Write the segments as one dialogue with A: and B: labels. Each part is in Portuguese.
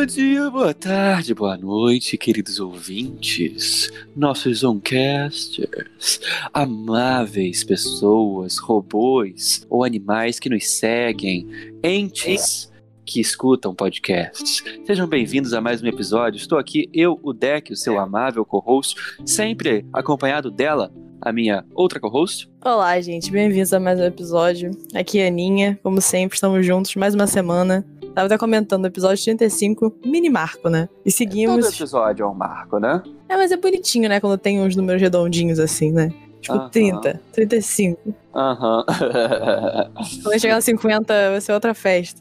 A: Bom dia, boa tarde, boa noite, queridos ouvintes, nossos Zoncasters, amáveis pessoas, robôs ou animais que nos seguem, entes que escutam podcasts. Sejam bem-vindos a mais um episódio. Estou aqui, eu, o Deck, o seu amável co-host, sempre acompanhado dela, a minha outra co-host.
B: Olá, gente, bem-vindos a mais um episódio. Aqui é a Aninha, como sempre, estamos juntos mais uma semana. Tava até comentando episódio 35, mini marco, né? E seguimos.
A: Todo episódio é um marco, né?
B: É, mas é bonitinho, né? Quando tem uns números redondinhos assim, né? Tipo,
A: Aham.
B: 30, 35.
A: Aham.
B: Quando chegar no 50, vai ser outra festa.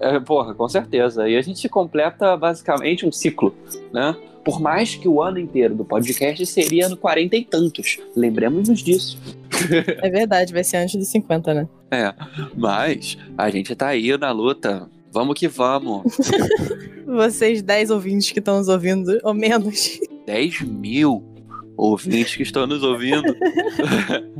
A: É, porra, com certeza. E a gente completa basicamente um ciclo, né? Por mais que o ano inteiro do podcast seria no 40 e tantos. Lembremos-nos disso.
B: É verdade, vai ser antes dos 50, né?
A: É. Mas a gente tá aí na luta. Vamos que vamos.
B: Vocês 10 ouvintes que estão nos ouvindo, ou menos.
A: 10 mil ouvintes que estão nos ouvindo.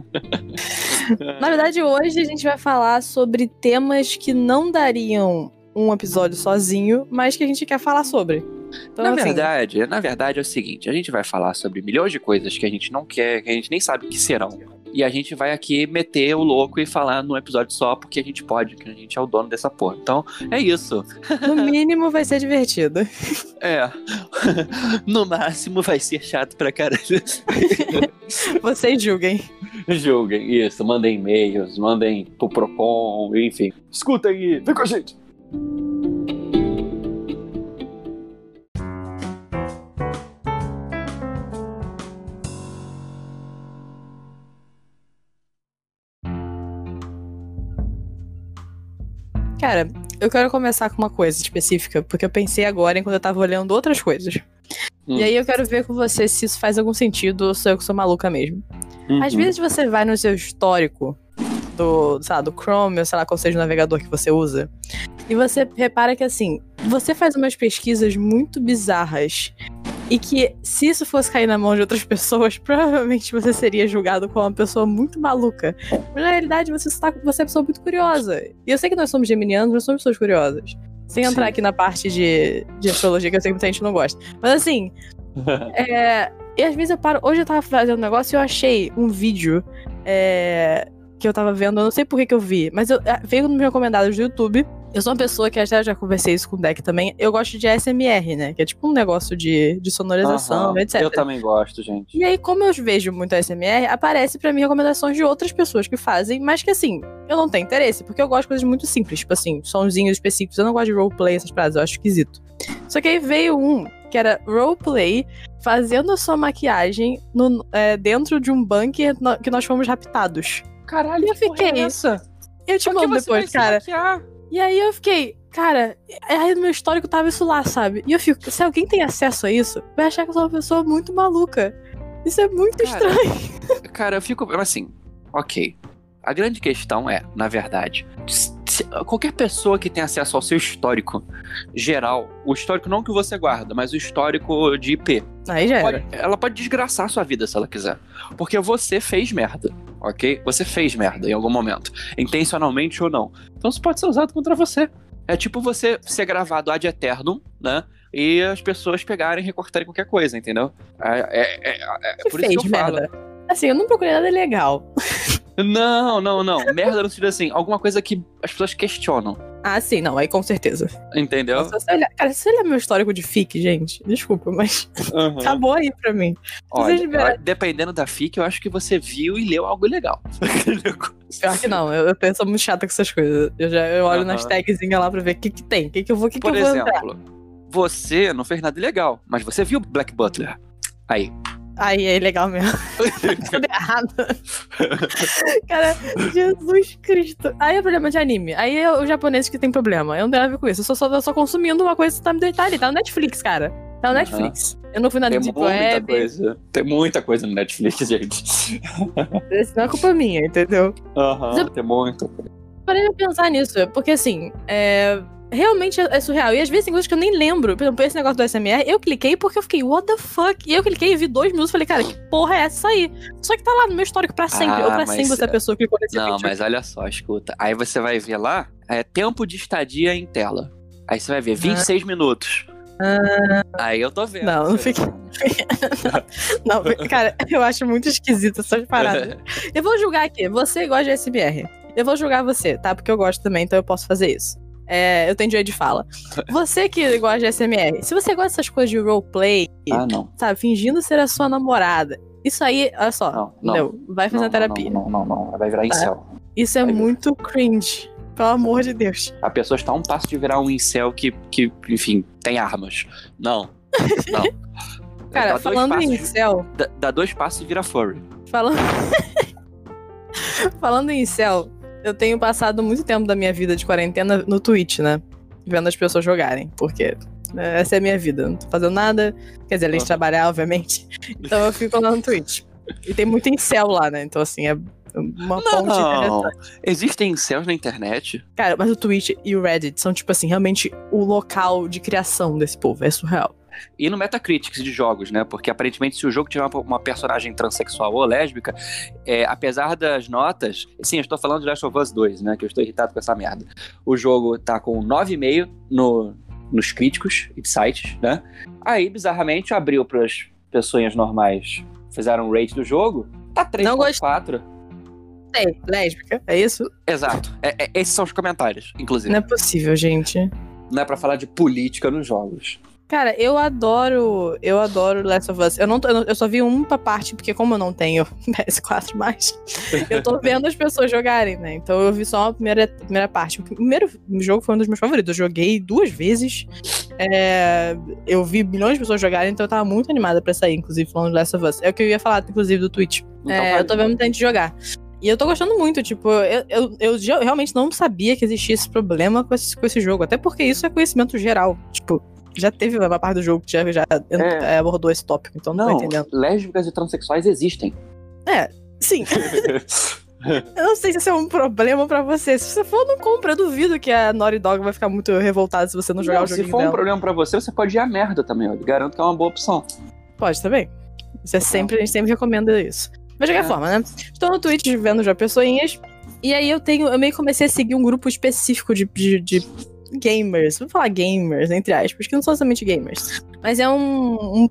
B: Na verdade, hoje a gente vai falar sobre temas que não dariam um episódio sozinho, mas que a gente quer falar sobre. Então,
A: na
B: assim,
A: verdade, na verdade é o seguinte, a gente vai falar sobre milhões de coisas que a gente não quer, que a gente nem sabe que serão. E a gente vai aqui meter o louco e falar num episódio só, porque a gente pode, que a gente é o dono dessa porra. Então, é isso.
B: no mínimo vai ser divertido.
A: É. No máximo vai ser chato pra caralho.
B: Vocês julguem.
A: Julguem, isso. Mandem e-mails, mandem pro Procon, enfim. Escuta aí, vem com a gente.
B: Cara, eu quero começar com uma coisa específica, porque eu pensei agora enquanto eu tava olhando outras coisas.
A: Hum.
B: E aí eu quero ver com você se isso faz algum sentido ou se eu que sou maluca mesmo. Às
A: Uhum.
B: vezes você vai no seu histórico do, sei lá, do Chrome, ou sei lá qual seja o navegador que você usa, e você repara que assim, você faz umas pesquisas muito bizarras. E que se isso fosse cair na mão de outras pessoas, provavelmente você seria julgado como uma pessoa muito maluca. Mas na realidade você, está, você é uma pessoa muito curiosa. E eu sei que nós somos geminianos, nós somos pessoas curiosas. Sem entrar
A: Sim.
B: aqui na parte de, de astrologia, que eu sei que muita gente não gosta. Mas assim, é, e às vezes eu paro. Hoje eu tava fazendo um negócio e eu achei um vídeo é, que eu tava vendo. Eu não sei por que, que eu vi, mas eu, é, veio nos meus recomendados do YouTube. Eu sou uma pessoa que até já conversei isso com o Deck também. Eu gosto de SMR, né? Que é tipo um negócio de, de sonorização,
A: Aham.
B: etc.
A: Eu também gosto, gente.
B: E aí, como eu vejo muito SMR, aparece pra mim recomendações de outras pessoas que fazem, mas que assim, eu não tenho interesse, porque eu gosto de coisas muito simples, tipo assim, sonzinhos específicos. Eu não gosto de roleplay, essas paradas, eu acho esquisito. Só que aí veio um que era roleplay fazendo a sua maquiagem no- é, dentro de um bunker no- que nós fomos raptados.
A: Caralho,
B: Eu
A: que porra é
B: fiquei-
A: essa?
B: Eu te
A: Por que
B: mando depois, cara.
A: maquiar?
B: E aí eu fiquei, cara, aí no meu histórico tava isso lá, sabe? E eu fico, se alguém tem acesso a isso, vai achar que eu sou uma pessoa muito maluca. Isso é muito
A: Cara,
B: estranho.
A: Cara, eu fico assim, ok. A grande questão é, na verdade, qualquer pessoa que tem acesso ao seu histórico geral, o histórico não que você guarda, mas o histórico de IP,
B: Aí já era.
A: pode- ela pode desgraçar a sua vida se ela quiser. Porque você fez merda, ok? Você fez merda em algum momento, intencionalmente ou não. Então isso pode ser usado contra você. É tipo você ser gravado ad eternum, né? E as pessoas pegarem e recortarem qualquer coisa, entendeu? É, é- é- é por isso que eu falo.
B: merda. Assim, eu não procurei nada legal.
A: Não, não, não. Merda no sentido assim, alguma coisa que as pessoas questionam.
B: Ah, sim, não, aí com certeza.
A: Entendeu?
B: Se você olhar, cara, se você olhar meu histórico de fic, gente, desculpa, mas
A: Uhum.
B: acabou aí pra mim.
A: Olha,
B: liberar-
A: dependendo da FIC, eu acho que você viu e leu algo legal.
B: Pior que não, eu, eu penso muito chata com essas coisas. Eu já eu olho
A: Aham.
B: nas tagzinhas lá pra ver o que, que tem, o que, que eu vou, o que, que
A: Por
B: eu vou entrar.
A: exemplo, você não fez nada ilegal, mas você viu Black Butler. Aí.
B: Aí é legal mesmo. Tudo errado. Cara, Jesus Cristo. Aí é problema de anime. Aí é o japonês que tem problema. Eu não tenho nada a ver com isso. Eu só, só, só consumindo uma coisa que tá me deitando ali. Tá no Netflix, cara. Tá no. Netflix. Eu não fui na
A: Tem
B: Deep
A: muita
B: Web.
A: coisa. Tem muita coisa no Netflix, gente.
B: Isso não é culpa minha, entendeu?
A: Aham, tem muita coisa.
B: Parei de pensar nisso, porque assim, é. Realmente é é surreal. E às vezes tem coisas que eu nem lembro. Por exemplo, esse negócio do SMR, eu cliquei porque eu fiquei, what the fuck? E eu cliquei e vi dois minutos e falei, cara, que porra é essa aí? Só que tá lá no meu histórico pra sempre.
A: Ah,
B: ou pra sempre você é pessoa que clicou nesse
A: Não,
B: vídeo.
A: mas olha só, escuta. Aí você vai ver lá, é tempo de estadia em tela. Aí você vai ver 26 minutos. Aí eu tô vendo.
B: Não, não fica. não, cara, eu acho muito esquisito essas paradas. Eu vou julgar aqui. Você gosta de SMR. Eu vou julgar você, tá? Porque eu gosto também, então eu posso fazer isso. É, eu tenho direito de fala. Você que gosta de SMR, se você gosta dessas coisas de roleplay,
A: Ah, não.
B: sabe, fingindo ser a sua namorada, isso aí, olha só,
A: Não, não.
B: entendeu? vai fazer
A: não,
B: terapia.
A: Não, não, não, não. Vai virar incel.
B: Isso é
A: Vai.
B: muito cringe. Pelo amor de Deus.
A: A pessoa está a um passo de virar um incel que, que enfim, tem armas. Não. Não.
B: Cara,
A: Dá
B: falando em incel,
A: Dá, dá dois passos e vira furry.
B: falando... falando em incel, eu tenho passado muito tempo da minha vida de quarentena no Twitch, né? Vendo as pessoas jogarem, porque né, essa é a minha vida. Não tô fazendo nada, quer dizer, além de trabalhar, obviamente. Então eu fico lá no Twitch. E tem muito incel lá, né? Então, assim, é uma ponte
A: Não.
B: interessante.
A: Existem incels na internet?
B: Cara, mas o Twitch e o Reddit são, tipo assim, realmente o local de criação desse povo. É surreal.
A: E no Metacritics de jogos, né? Porque aparentemente, se o jogo tiver uma, uma personagem transexual ou lésbica, é, apesar das notas. Sim, eu estou falando de Last of Us 2, né? Que eu estou irritado com essa merda. O jogo tá com 9,5 no, nos críticos e sites, né? Aí, bizarramente, abriu para as pessoas normais, fizeram um rate do jogo, tá
B: Não gost-
A: 3,4.
B: Tem, lésbica, é isso?
A: Exato. É- é- esses são os comentários, inclusive.
B: Não é possível, gente.
A: Não é pra falar de política nos jogos.
B: Cara, eu adoro. Eu adoro Last of Us. Eu, não, tô- eu só vi uma parte, porque como eu não tenho PS4 mais, eu tô vendo as pessoas jogarem, né? Então eu vi só a primeira, primeira parte. O primeiro jogo foi um dos meus favoritos. Eu joguei duas vezes. É, eu vi milhões de pessoas jogarem, então eu tava muito animada pra sair, inclusive, falando de Last of Us. É o que eu ia falar, inclusive, do Twitch.
A: Então,
B: É, eu tô vendo muita gente jogar. E eu tô gostando muito, tipo, eu, eu, eu realmente não sabia que existia esse problema com esse, com esse jogo. Até porque isso é conhecimento geral. Tipo, já teve uma parte do jogo que já, já
A: É.
B: é, abordou esse tópico, então não,
A: Não,
B: tô entendendo.
A: lésbicas e transexuais existem.
B: Sim, eu não sei se isso é um problema pra você. Se você for, não compra. Eu duvido que a Naughty Dog vai ficar muito revoltada se você não jogar
A: Não,
B: o
A: se
B: joguinho
A: for um
B: dela.
A: problema pra você, você pode ir à merda também. Eu garanto que é uma boa opção.
B: Pode também. Isso é sempre, a gente sempre recomenda isso. Mas de qualquer
A: É.
B: forma, né? Estou no Twitch vendo já pessoinhas. E aí eu tenho. Eu meio que comecei a seguir um grupo específico de, de, de gamers. Vou falar gamers, entre aspas, que não são somente gamers. Mas é um. um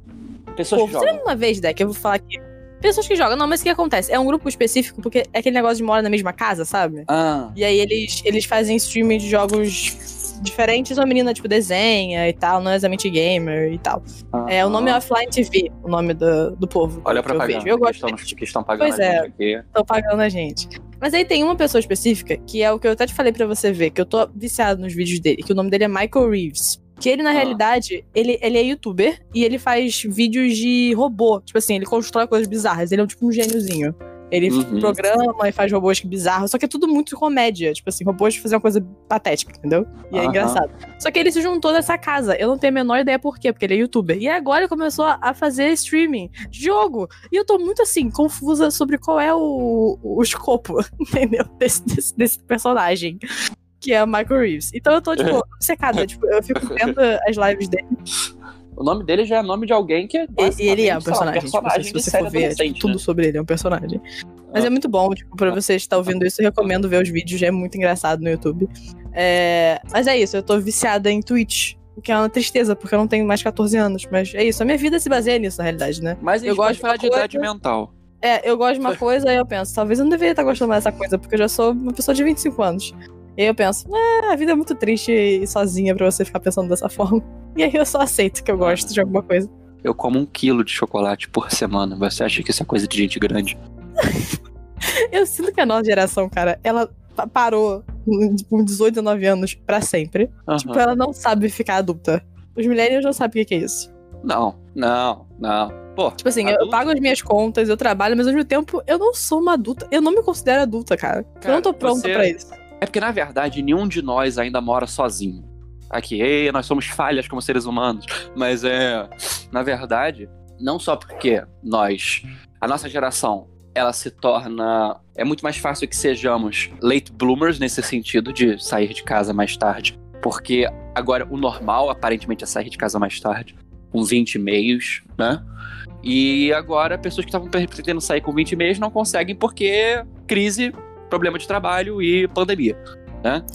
A: Pessoas
B: pô,
A: que jogam.
B: lembra uma vez, Deck? Eu vou falar aqui. Pessoas que jogam. Não, mas o que acontece? É um grupo específico porque é aquele negócio de mora na mesma casa, sabe?
A: Ah,
B: E aí eles, eles fazem streaming de jogos diferentes. Uma menina, tipo, desenha e tal, não é exatamente gamer e tal. É, o nome é Offline TV, o nome do, do povo.
A: Olha a
B: que eu
A: propaganda
B: vejo. Eu
A: que,
B: gosto
A: estão, que estão pagando
B: Pois
A: a
B: é.
A: gente aqui.
B: estão pagando a gente. Mas aí tem uma pessoa específica, que é o que eu até te falei pra você ver, que eu tô viciado nos vídeos dele, que o nome dele é Michael Reeves. Que ele, na
A: Ah.
B: realidade, ele, ele é youtuber e ele faz vídeos de robô. Tipo assim, ele constrói coisas bizarras. Ele é um, tipo um gêniozinho. Ele
A: Uhum.
B: programa e faz robôs bizarros, só que é tudo muito comédia. Tipo assim, robôs fazer uma coisa patética, entendeu? E é
A: Aham.
B: engraçado. Só que ele se juntou nessa casa. Eu não tenho a menor ideia por quê, porque ele é youtuber. E agora ele começou a fazer streaming de jogo. E eu tô muito assim, confusa sobre qual é o, o escopo, entendeu? Desse, desse, desse personagem. Que é o Michael Reeves. Então eu tô, tipo, obcecada. tipo, eu fico vendo as lives dele.
A: O nome dele já é nome de alguém que é.
B: E, ele é um
A: sei lá,
B: personagem. tipo,
A: personagem
B: se você for ver, tipo,
A: adolescente,
B: tudo
A: né?
B: sobre ele é um personagem. Mas é muito bom, tipo, pra você estar ouvindo isso, eu recomendo ver os vídeos, já é muito engraçado no YouTube. É, Mas é isso, eu tô viciada em Twitch. O que é uma tristeza, porque eu não tenho mais 14 anos. Mas é isso, a minha vida se baseia nisso, na realidade, né?
A: Mas
B: Eu gosto de
A: falar de
B: coisa-
A: idade mental.
B: É, eu gosto de uma coisa e eu penso, talvez eu não deveria estar gostando mais dessa coisa, porque eu já sou uma pessoa de 25 anos. E aí eu penso, é, a vida é muito triste e sozinha pra você ficar pensando dessa forma. E aí eu só aceito que eu gosto de alguma coisa.
A: Eu como um quilo de chocolate por semana. Você acha que isso é coisa de gente grande?
B: Eu sinto que a nossa geração, cara, ela pa- parou com 18, 19 anos pra sempre.
A: Aham.
B: Tipo, ela não sabe ficar adulta. Os millennials não sabem o que é isso.
A: Não, não, não. Pô,
B: Tipo assim, eu pago as minhas contas, eu trabalho, mas ao mesmo tempo eu não sou uma adulta. Eu não me considero adulta, cara. eu
A: Cara,
B: não tô pronta
A: você-
B: pra isso.
A: É porque na verdade nenhum de nós ainda mora sozinho. Aqui, ei, nós somos falhas como seres humanos. Mas é. Na verdade, não só porque nós, a nossa geração, ela se torna. É muito mais fácil que sejamos late bloomers nesse sentido de sair de casa mais tarde. Porque agora o normal, aparentemente, é sair de casa mais tarde, com 20 e meios, né? E agora pessoas que estavam pretendendo sair com 20 e meios não conseguem porque crise, problema de trabalho e pandemia.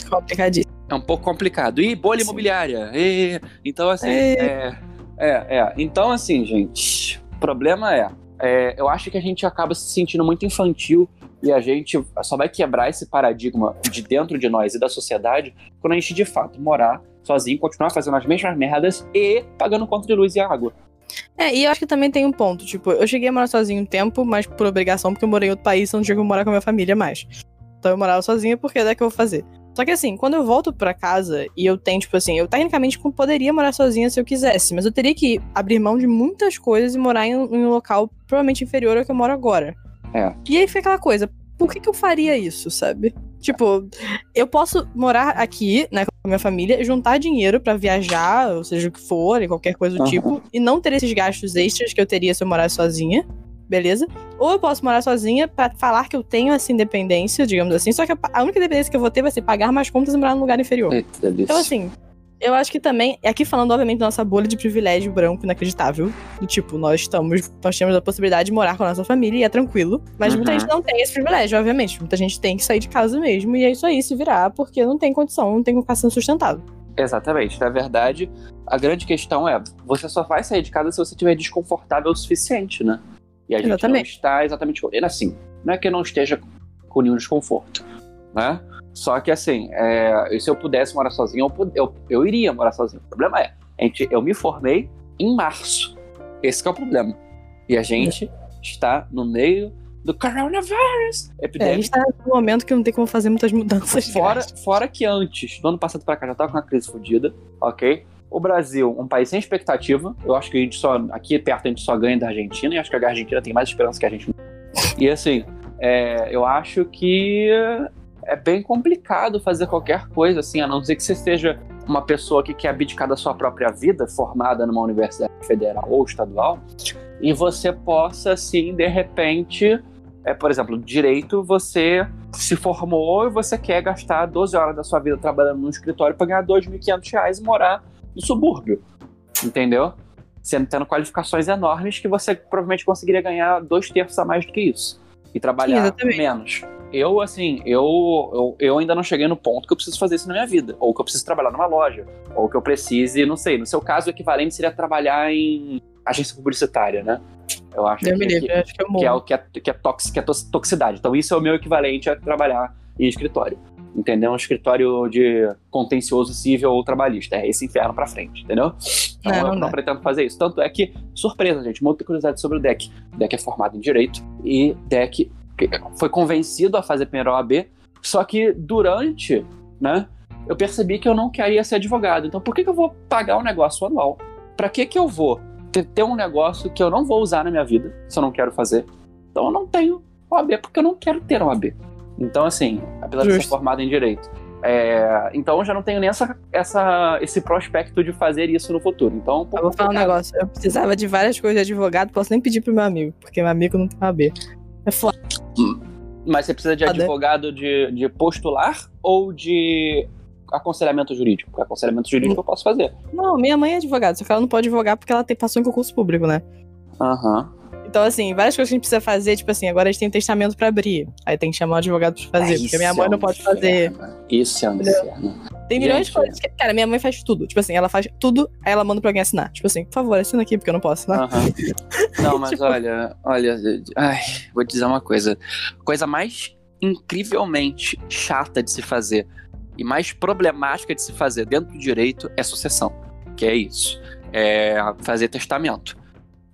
B: Complicadíssimo.
A: É um pouco complicado. E bolha
B: Sim.
A: imobiliária. E, então, assim,
B: É.
A: é, é, é. Então, assim, gente, o problema é, é, eu acho que a gente acaba se sentindo muito infantil e a gente só vai quebrar esse paradigma de dentro de nós e da sociedade quando a gente, de fato, morar sozinho, continuar fazendo as mesmas merdas e pagando conta de luz e água.
B: É, e eu acho que também tem um ponto. Tipo, eu cheguei a morar sozinho um tempo, mas por obrigação, porque eu morei em outro país, então não tinha como morar com a minha família mais. Então eu morava sozinha porque é que eu vou fazer. Só que assim, quando eu volto pra casa e eu tenho, tipo assim, eu tecnicamente poderia morar sozinha se eu quisesse, mas eu teria que abrir mão de muitas coisas e morar em, um- em um local provavelmente inferior ao que eu moro agora.
A: É.
B: E aí fica aquela coisa, por que, que eu faria isso, sabe? Tipo, eu posso morar aqui, né, com a minha família, juntar dinheiro pra viajar, ou seja o que for, e qualquer coisa do
A: Aham.
B: tipo, e não ter esses gastos extras que eu teria se eu morasse sozinha, beleza? Ou eu posso morar sozinha pra falar que eu tenho essa independência, digamos assim, só que a, única independência que eu vou ter vai ser pagar mais contas e morar num lugar inferior.
A: Eita.
B: Então, assim, eu acho que também, aqui falando, obviamente, da nossa bolha de privilégio branco inacreditável. Do tipo, nós estamos, nós temos a possibilidade de morar com a nossa família e é tranquilo. Mas muita
A: Uhum.
B: gente não tem esse privilégio, obviamente. Muita gente tem que sair de casa mesmo. E é isso aí, se virar, porque não tem condição, não tem como ficar sendo sustentado.
A: Exatamente. Na verdade, a grande questão é: você só vai sair de casa se você estiver desconfortável o suficiente, né? E a gente
B: Exatamente.
A: não está exatamente. Assim, não é que eu não esteja com nenhum desconforto, né? Só que assim, é, se eu pudesse morar sozinho, eu, eu, eu iria morar sozinho. O problema é, a gente, eu me formei em março. Esse que é o problema. E a gente está no meio do coronavirus
B: É, a
A: epidemia.
B: gente tá num momento que não tem como fazer muitas mudanças.
A: Fora, fora que antes, do ano passado pra cá, já tava com uma crise fodida, ok? O Brasil, um país sem expectativa. Eu acho que a gente só. Aqui perto a gente só ganha da Argentina, e acho que a Argentina tem mais esperança que a gente. E assim, é, eu acho que é bem complicado fazer qualquer coisa, assim, a não ser que você seja uma pessoa que quer abdicar da sua própria vida, formada numa universidade federal ou estadual, e você possa, assim, de repente, é, por exemplo, direito, você se formou e você quer gastar 12 horas da sua vida trabalhando num escritório para ganhar 2.500 reais e morar no subúrbio. Entendeu? Sendo tendo qualificações enormes que você provavelmente conseguiria ganhar dois terços a mais do que isso. E trabalhar
B: exatamente.
A: menos. Eu, assim, eu, eu, eu ainda não cheguei no ponto que eu preciso fazer isso na minha vida. Ou que eu preciso trabalhar numa loja. Ou que eu precise, não sei. No seu caso, o equivalente seria trabalhar em agência publicitária, né? Eu acho que,
B: livre, eu acho que eu
A: que é o que é, que é, tox, que é toxicidade. Então, isso é o meu equivalente a trabalhar em escritório. Entendeu? Um escritório de contencioso civil ou trabalhista. É esse inferno pra frente, entendeu? Então,
B: É,
A: eu
B: não
A: não pretendo fazer isso. Tanto é que, surpresa, gente, muita curiosidade sobre o deck. O deck é formado em direito e deck foi convencido a fazer primeiro OAB, só que durante, né, eu percebi que eu não queria ser advogado. Então, por que, que eu vou pagar um negócio anual? Pra que que eu vou ter, ter um negócio que eu não vou usar na minha vida, se eu não quero fazer? Então, eu não tenho OAB porque eu não quero ter OAB. Então, assim, apesar de ser
B: Justo.
A: formado em direito. é, então, eu já não tenho nem essa, essa, esse prospecto de fazer isso no futuro. Então, um pouco
B: Eu vou falar um negócio. Eu precisava de várias coisas de advogado, posso nem pedir pro meu amigo, porque meu amigo não tem AB. É foda.
A: Mas você precisa de
B: Foda.
A: advogado de, de postular ou de aconselhamento jurídico? Porque aconselhamento jurídico eu posso fazer.
B: Não, minha mãe é advogada, só que ela não pode advogar porque ela tem, passou em concurso público, né?
A: Aham.
B: Então, assim, várias coisas que a gente precisa fazer, tipo assim, agora a gente tem testamento pra abrir. Aí tem que chamar o advogado pra fazer,
A: Ah,
B: porque minha
A: isso
B: mãe
A: é
B: não
A: um
B: pode fazer.
A: Isso é um inferno.
B: Tem milhões de
A: Gente.
B: coisas. Que, cara, minha mãe faz tudo. Tipo assim, ela faz tudo, aí ela manda pra alguém assinar. Tipo assim, por favor, assina aqui, porque eu não posso assinar.
A: Não, mas
B: Tipo-
A: olha, olha, ai, vou dizer uma coisa. Coisa mais incrivelmente chata de se fazer e mais problemática de se fazer dentro do direito é sucessão. Que é isso. É fazer testamento.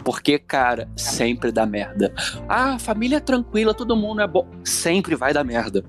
A: Porque, cara, sempre dá merda. Ah, família é tranquila, todo mundo é bom. Sempre vai dar merda.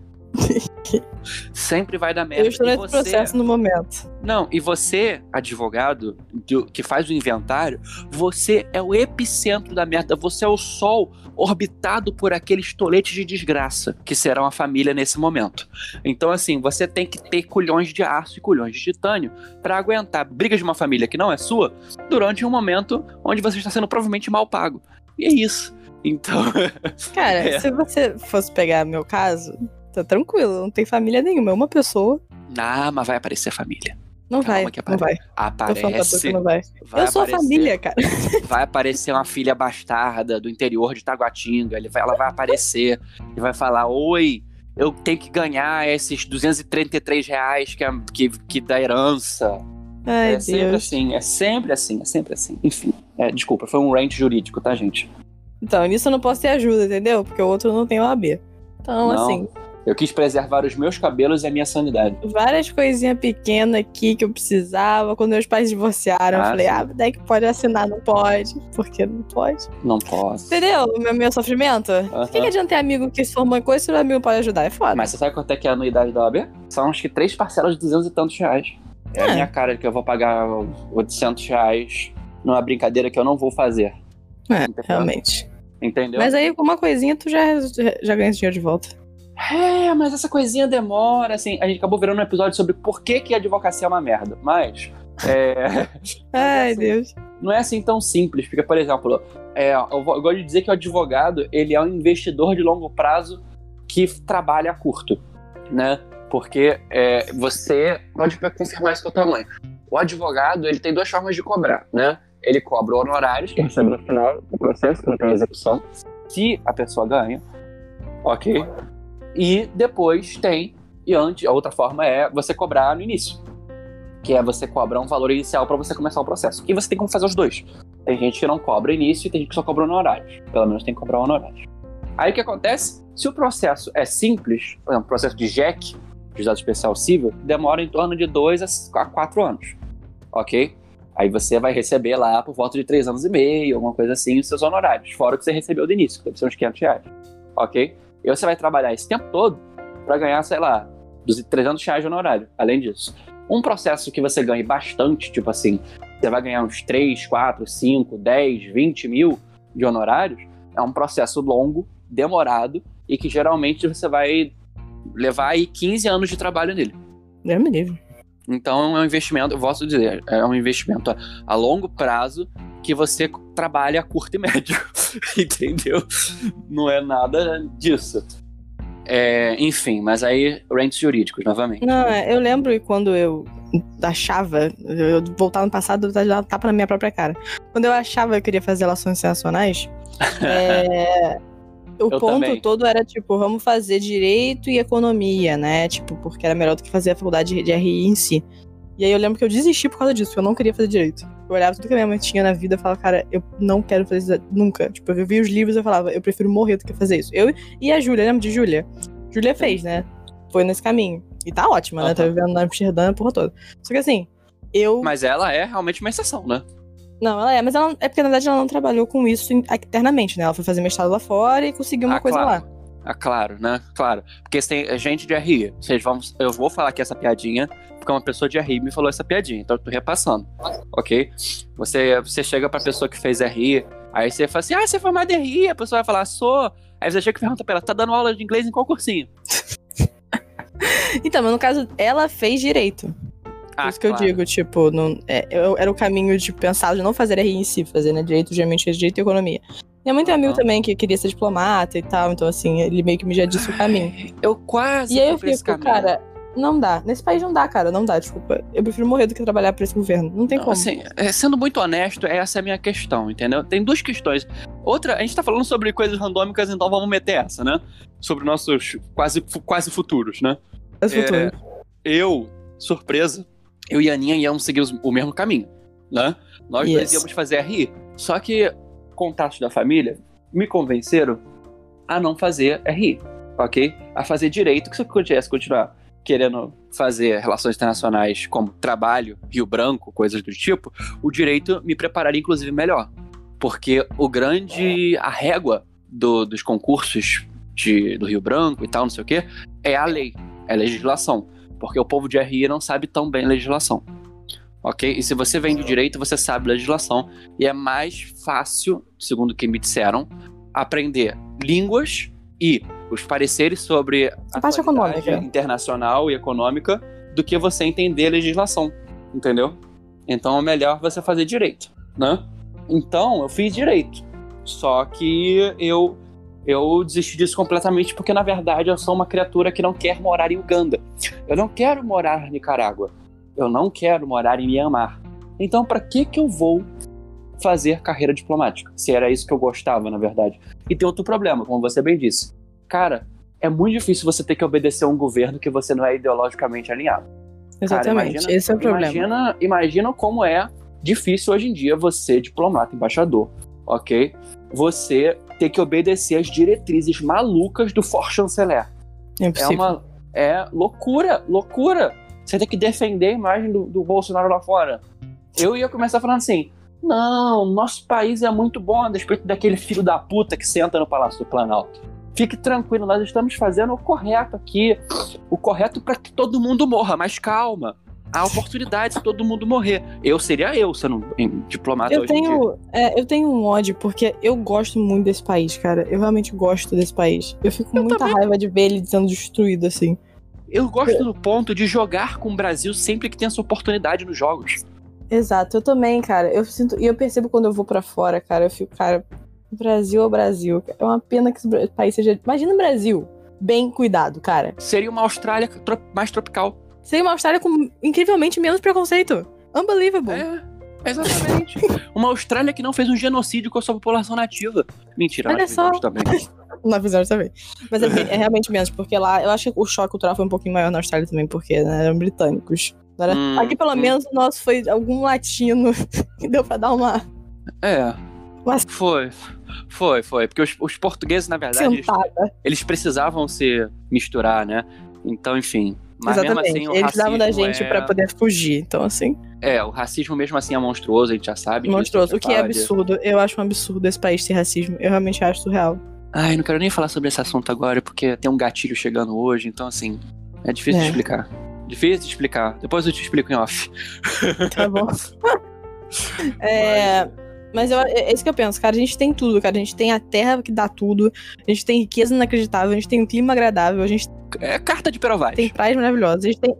A: Sempre vai dar merda.
B: eu estou nesse
A: você-
B: processo no momento.
A: não, e você, advogado, do- que faz o inventário, você é o epicentro da merda. Você é o sol orbitado por aqueles toletes de desgraça que serão a família nesse momento. Então, assim, você tem que ter culhões de aço e culhões de titânio pra aguentar brigas de uma família que não é sua durante um momento onde você está sendo provavelmente mal pago. E é isso. Então,
B: Cara,
A: É.
B: se você fosse pegar meu caso, tá tranquilo, não tem família nenhuma. É uma pessoa.
A: ah, mas vai aparecer a família.
B: Não
A: Calma
B: vai,
A: que
B: não vai.
A: Aparece.
B: não vai.
A: vai
B: eu sou a
A: aparecer-
B: família, cara.
A: vai aparecer uma filha bastarda do interior de Taguatinga. Ele vai, ela vai aparecer e vai falar: Oi, eu tenho que ganhar esses 233 reais que, é, que, que dá herança.
B: Ai,
A: é
B: Deus.
A: sempre assim, é sempre assim, é sempre assim. Enfim, é, desculpa, foi um rant jurídico, tá, gente?
B: Então, nisso eu não posso ter ajuda, entendeu? Porque o outro não tem OAB. Então,
A: Não.
B: assim,
A: Eu quis preservar os meus cabelos e a minha sanidade.
B: várias coisinhas pequenas aqui que eu precisava. Quando meus pais divorciaram,
A: Ah,
B: eu falei,
A: sim.
B: ah, daí que pode assinar, não pode. Porque não pode.
A: Não posso.
B: Entendeu? O meu, meu sofrimento? O que, que adianta ter amigo que se formou em coisa se o amigo pode ajudar? É foda.
A: Mas você sabe quanto é que é a anuidade da OAB? São acho que três parcelas de 200 e tantos reais. É, a
B: É.
A: minha cara que eu vou pagar 800 reais numa brincadeira que eu não vou fazer.
B: É, realmente.
A: Entendeu?
B: Mas aí, com uma coisinha, tu já, já ganha esse dinheiro de volta.
A: É, mas essa coisinha demora, assim. A gente acabou virando um episódio sobre por que, que a advocacia é uma merda. Mas. É,
B: Ai,
A: assim,
B: Deus.
A: não é assim tão simples. Porque, por exemplo, é, eu, gosto de dizer que o advogado ele é um investidor de longo prazo que trabalha a curto, né? Porque é, você pode confirmar isso com a tua mãe. O advogado ele tem duas formas de cobrar, né? Ele cobra honorários que recebe no final do processo, quando tem execução, se a pessoa ganha, ok? E depois tem, e antes, a outra forma é você cobrar no início que é você cobrar um valor inicial para você começar o processo. E você tem como fazer os dois. Tem gente que não cobra início e tem gente que só cobra honorários. Pelo menos tem que cobrar honorários. Aí o que acontece? Se o processo é simples, por exemplo, o processo de JEC, Juizado Especial Civil, demora em torno de dois a quatro anos. Ok? Aí você vai receber lá por volta de três anos e meio, alguma coisa assim, os seus honorários, fora o que você recebeu do início, que deve ser uns 500 reais. Ok? E você vai trabalhar esse tempo todo para ganhar, sei lá, dos 300 reais de honorário, além disso. Um processo que você ganhe bastante, tipo assim, você vai ganhar uns 3, 4, 5, 10, 20 mil de honorários, é um processo longo, demorado e que geralmente você vai levar aí 15 anos de trabalho nele.
B: Deus me livre.
A: Então é um investimento, eu posso dizer, é um investimento a, a longo prazo que você trabalha a curto e médio, entendeu? Não é nada disso. É, enfim, mas aí rents jurídicos novamente.
B: Não, é, eu lembro quando eu achava, eu voltar no passado, eu dar um tapa na minha própria cara. Quando eu achava que eu queria fazer relações internacionais, é, o
A: Eu
B: ponto
A: também.
B: todo era tipo, vamos fazer direito e economia, né? Tipo, porque era melhor do que fazer a faculdade de RI em si. E aí eu lembro que eu desisti por causa disso, porque eu não queria fazer direito. Eu olhava tudo que a minha mãe tinha na vida e falava, cara, eu não quero fazer isso nunca. Tipo, eu via os livros e eu falava, eu prefiro morrer do que fazer isso. Eu e a Júlia, lembra de Júlia? Júlia fez, né? Foi nesse caminho. E tá ótima, né? Tá
A: Aham.
B: vivendo na Amsterdã a porra toda. Só que assim, eu.
A: Mas ela é realmente uma exceção, né?
B: Não, ela é, mas ela é porque na verdade ela não trabalhou com isso in- internamente, né? Ela foi fazer mestrado lá fora e conseguiu uma
A: Ah,
B: coisa
A: claro.
B: lá.
A: Ah, claro, né? Claro. Porque tem gente de RI. Vocês vão, eu vou falar aqui essa piadinha, porque uma pessoa de RI me falou essa piadinha, então eu tô repassando. Ok? Você, você chega pra pessoa que fez RI, aí você fala assim: ah, você é formado em RI? A pessoa vai falar, sou. Aí você chega e pergunta pra ela: tá dando aula de inglês em qual cursinho?
B: Então, mas no caso, ela fez direito. Por
A: Ah,
B: isso que eu
A: claro.
B: digo, tipo, não, é, eu- era o caminho de pensar de não fazer RI em si, fazer né, direito, geralmente direito e economia. Minha mãe tem um amigo
A: Aham.
B: também que queria ser diplomata e tal, então assim, ele meio que me já disse o caminho.
A: Eu quase
B: E aí eu fico, cara, não dá. Nesse país não dá, cara, não dá, desculpa. Eu prefiro morrer do que trabalhar pra esse governo. Não tem
A: Não,
B: como.
A: assim, é, sendo muito honesto, essa é a minha questão, entendeu? Tem duas questões. Outra, a gente tá falando sobre coisas randômicas, então vamos meter essa, né? Sobre nossos quase, quase futuros, né?
B: Esse
A: É,
B: futuro.
A: eu, surpresa, eu e a Aninha íamos seguir o mesmo caminho, né? Nós dois
B: Yes.
A: íamos fazer RI. Só que contatos da família me convenceram a não fazer RI, ok? A fazer direito, que se eu quisesse continuar querendo fazer relações internacionais como trabalho, Rio Branco, coisas do tipo, o direito me prepararia inclusive melhor. Porque o grande, a régua do- dos concursos de- do Rio Branco e tal, não sei o quê, é a lei, é a legislação. Porque o povo de RI não sabe tão bem legislação. Ok? E se você vem de direito, você sabe legislação. E é mais fácil, segundo o que me disseram, aprender línguas e os pareceres sobre
B: A parte econômica.
A: internacional e econômica do que você entender a legislação. Entendeu? Então é melhor você fazer direito, né? Então eu fiz direito. Só que eu eu desisti disso completamente porque na verdade eu sou uma criatura que não quer morar em Uganda. Eu não quero morar em Nicarágua. Eu não quero morar em Myanmar. Então para que que eu vou fazer carreira diplomática? Se era isso que eu gostava, na verdade. E tem outro problema, como você bem disse. Cara, é muito difícil você ter que obedecer a um governo que você não é ideologicamente alinhado.
B: Exatamente,
A: imagina-
B: esse é o problema.
A: Imagina, imagina como é difícil hoje em dia você, diplomata, embaixador, ok? Você ter que obedecer às diretrizes malucas do for chanceler.
B: É
A: É uma. É loucura, loucura. Você tem que defender a imagem do, do Bolsonaro lá fora. Eu ia começar falando assim: não, nosso país é muito bom a despeito daquele filho da puta que senta no Palácio do Planalto. Fique tranquilo, nós estamos fazendo o correto aqui. O correto para que todo mundo morra, mas calma. Há oportunidade se todo mundo morrer. Eu seria eu sendo um diplomata
B: Eu
A: hoje em dia.
B: tenho, é, eu tenho um ódio, porque eu gosto muito desse país, cara. Eu realmente gosto desse país. Eu fico com muita raiva de ver ele sendo destruído, assim.
A: Eu gosto do ponto de jogar com o Brasil sempre que tem essa oportunidade nos jogos.
B: Exato, eu também, cara. Eu sinto, e eu percebo quando eu vou pra fora, cara, eu fico, cara, Brasil é o Brasil. É uma pena que esse país seja. Imagina o Brasil, bem cuidado, cara.
A: Seria uma Austrália mais tropical.
B: Seria uma Austrália com incrivelmente menos preconceito. Unbelievable.
A: É, exatamente. Uma Austrália que não fez um genocídio com a sua população nativa. Mentira,
B: Olha só.
A: também.
B: Não fizemos também. Mas é, é realmente menos, porque lá eu acho que o choque cultural foi um pouquinho maior na Austrália também, porque né, eram britânicos. Era-
A: Hum,
B: Aqui, pelo
A: hum.
B: menos, o nosso foi algum latino que deu pra dar uma
A: É.
B: Mas-
A: Foi. Foi, foi. Porque os, os portugueses, na verdade, eles, eles precisavam se misturar, né? Então, enfim. Mas mesmo
B: Exatamente.
A: assim, o
B: Eles precisavam da gente
A: é...
B: pra poder fugir. Então, assim,
A: É, o racismo mesmo assim é monstruoso, a gente já sabe. disso,
B: monstruoso.
A: já
B: O que é
A: disso.
B: absurdo. Eu acho um absurdo esse país ter racismo. Eu realmente acho surreal.
A: Ai, não quero nem falar sobre esse assunto agora, porque tem um gatilho chegando hoje, então assim, é difícil de
B: É.
A: explicar. Difícil de explicar. Depois eu te explico em off.
B: Tá bom. é. Mas eu, é isso que eu penso, cara. A gente tem tudo, cara. A gente tem a terra que dá tudo. A gente tem riqueza inacreditável. A gente tem um clima agradável. A gente
A: É carta de Perovais.
B: tem praias maravilhosas. A gente tem.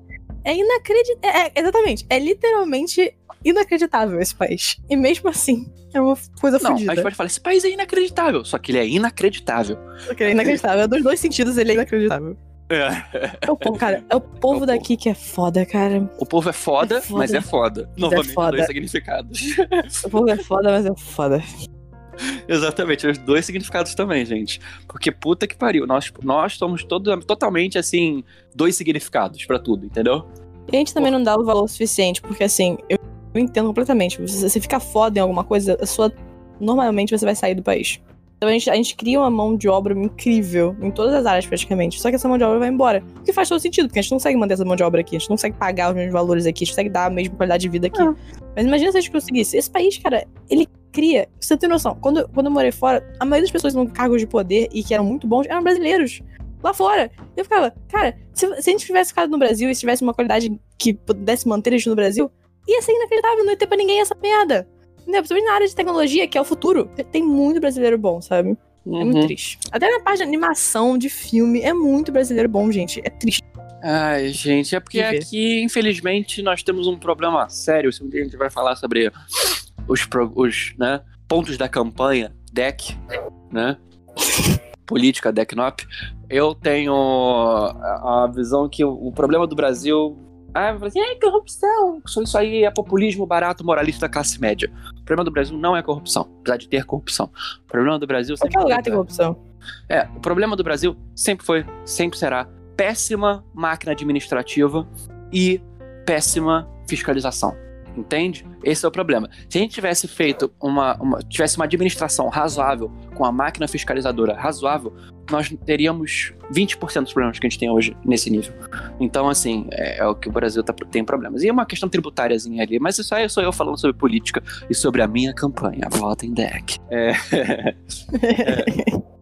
B: É inacreditável. É, é, exatamente. É literalmente inacreditável esse país. E mesmo assim, é uma coisa
A: Não, a
B: fodida.
A: gente pode falar, esse país é inacreditável, só que ele é inacreditável.
B: Porque ele é inacreditável. Dos dois sentidos, ele é inacreditável.
A: É.
B: É o povo, cara. É o povo
A: É
B: daqui que é foda, cara.
A: O povo é foda,
B: É foda.
A: mas é foda. Novamente,
B: foda.
A: dois significados.
B: O povo é foda, mas é foda.
A: Exatamente, os dois significados também, gente. Porque puta que pariu, nós, nós somos todo, totalmente, assim, dois significados pra tudo, entendeu?
B: E a gente também não dá o valor suficiente, porque assim, eu, eu entendo completamente. Você, você fica foda em alguma coisa, a sua. Normalmente você vai sair do país. Então a gente, a gente cria uma mão de obra incrível em todas as áreas praticamente. Só que essa mão de obra vai embora. O que faz todo sentido, porque a gente não consegue manter essa mão de obra aqui, a gente não consegue pagar os mesmos valores aqui, a gente consegue dar a mesma qualidade de vida aqui.
A: É.
B: Mas imagina se a gente conseguisse. Esse país, cara, ele cria. Você tem noção, quando, quando eu morei fora, a maioria das pessoas no cargos de poder e que eram muito bons eram brasileiros. Lá fora. Eu ficava, cara, se, se a gente tivesse ficado no Brasil e se tivesse uma qualidade que pudesse manter a gente no Brasil, ia ser inacreditável, não ia ter pra ninguém essa merda. Entendeu? Principalmente na área de tecnologia, que é o futuro. Tem muito brasileiro bom, sabe? É muito
A: Uhum.
B: triste. Até na parte de animação, de filme, é muito brasileiro bom, gente. É triste.
A: Ai, gente, é porque aqui, infelizmente, nós temos um problema sério. Se um dia a gente vai falar sobre os, os né, pontos da campanha, DEC, né? Política, DECNOP. Eu tenho a, a visão que o, o problema do Brasil. Ah, assim, é corrupção. Isso aí é populismo barato moralista da classe média. O problema do Brasil não é corrupção, apesar de ter corrupção. O problema do Brasil sempre
B: Qualquer lugar tem corrupção.
A: é, o problema do Brasil sempre foi, sempre será péssima máquina administrativa e péssima fiscalização. Entende? Esse é o problema. Se a gente tivesse feito uma, uma- tivesse uma administração razoável, com a máquina fiscalizadora razoável, nós teríamos 20% dos problemas que a gente tem hoje nesse nível. Então, assim, é, é o que o Brasil tá- tem problemas. E é uma questão tributáriazinha ali, mas isso aí sou eu falando sobre política e sobre a minha campanha. Vota em deck. É.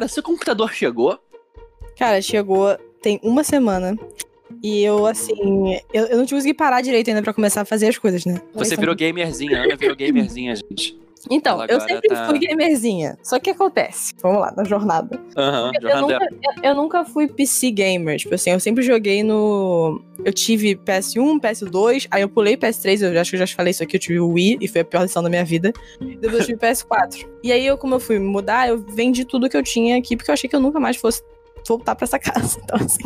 A: Cara, seu computador chegou?
B: Cara, chegou tem uma semana. E eu, assim, eu, eu não consegui parar direito ainda pra começar a fazer as coisas, né?
A: Você virou gamerzinha, Ana virou gamerzinha, gente.
B: Então, eu sempre
A: tá-
B: fui gamerzinha. Só que acontece. Vamos lá, na jornada.
A: Aham,
B: Eu
A: jornada
B: nunca, eu, eu nunca fui PC gamer. Tipo assim, eu sempre joguei no. Eu tive PS1, PS2, aí eu pulei PS3, eu acho que eu já te falei isso aqui, eu tive o Wii e foi a pior lição da minha vida. Depois eu tive PS4. E aí, eu, como eu fui mudar, eu vendi tudo que eu tinha aqui, porque eu achei que eu nunca mais fosse voltar pra essa casa. Então, assim,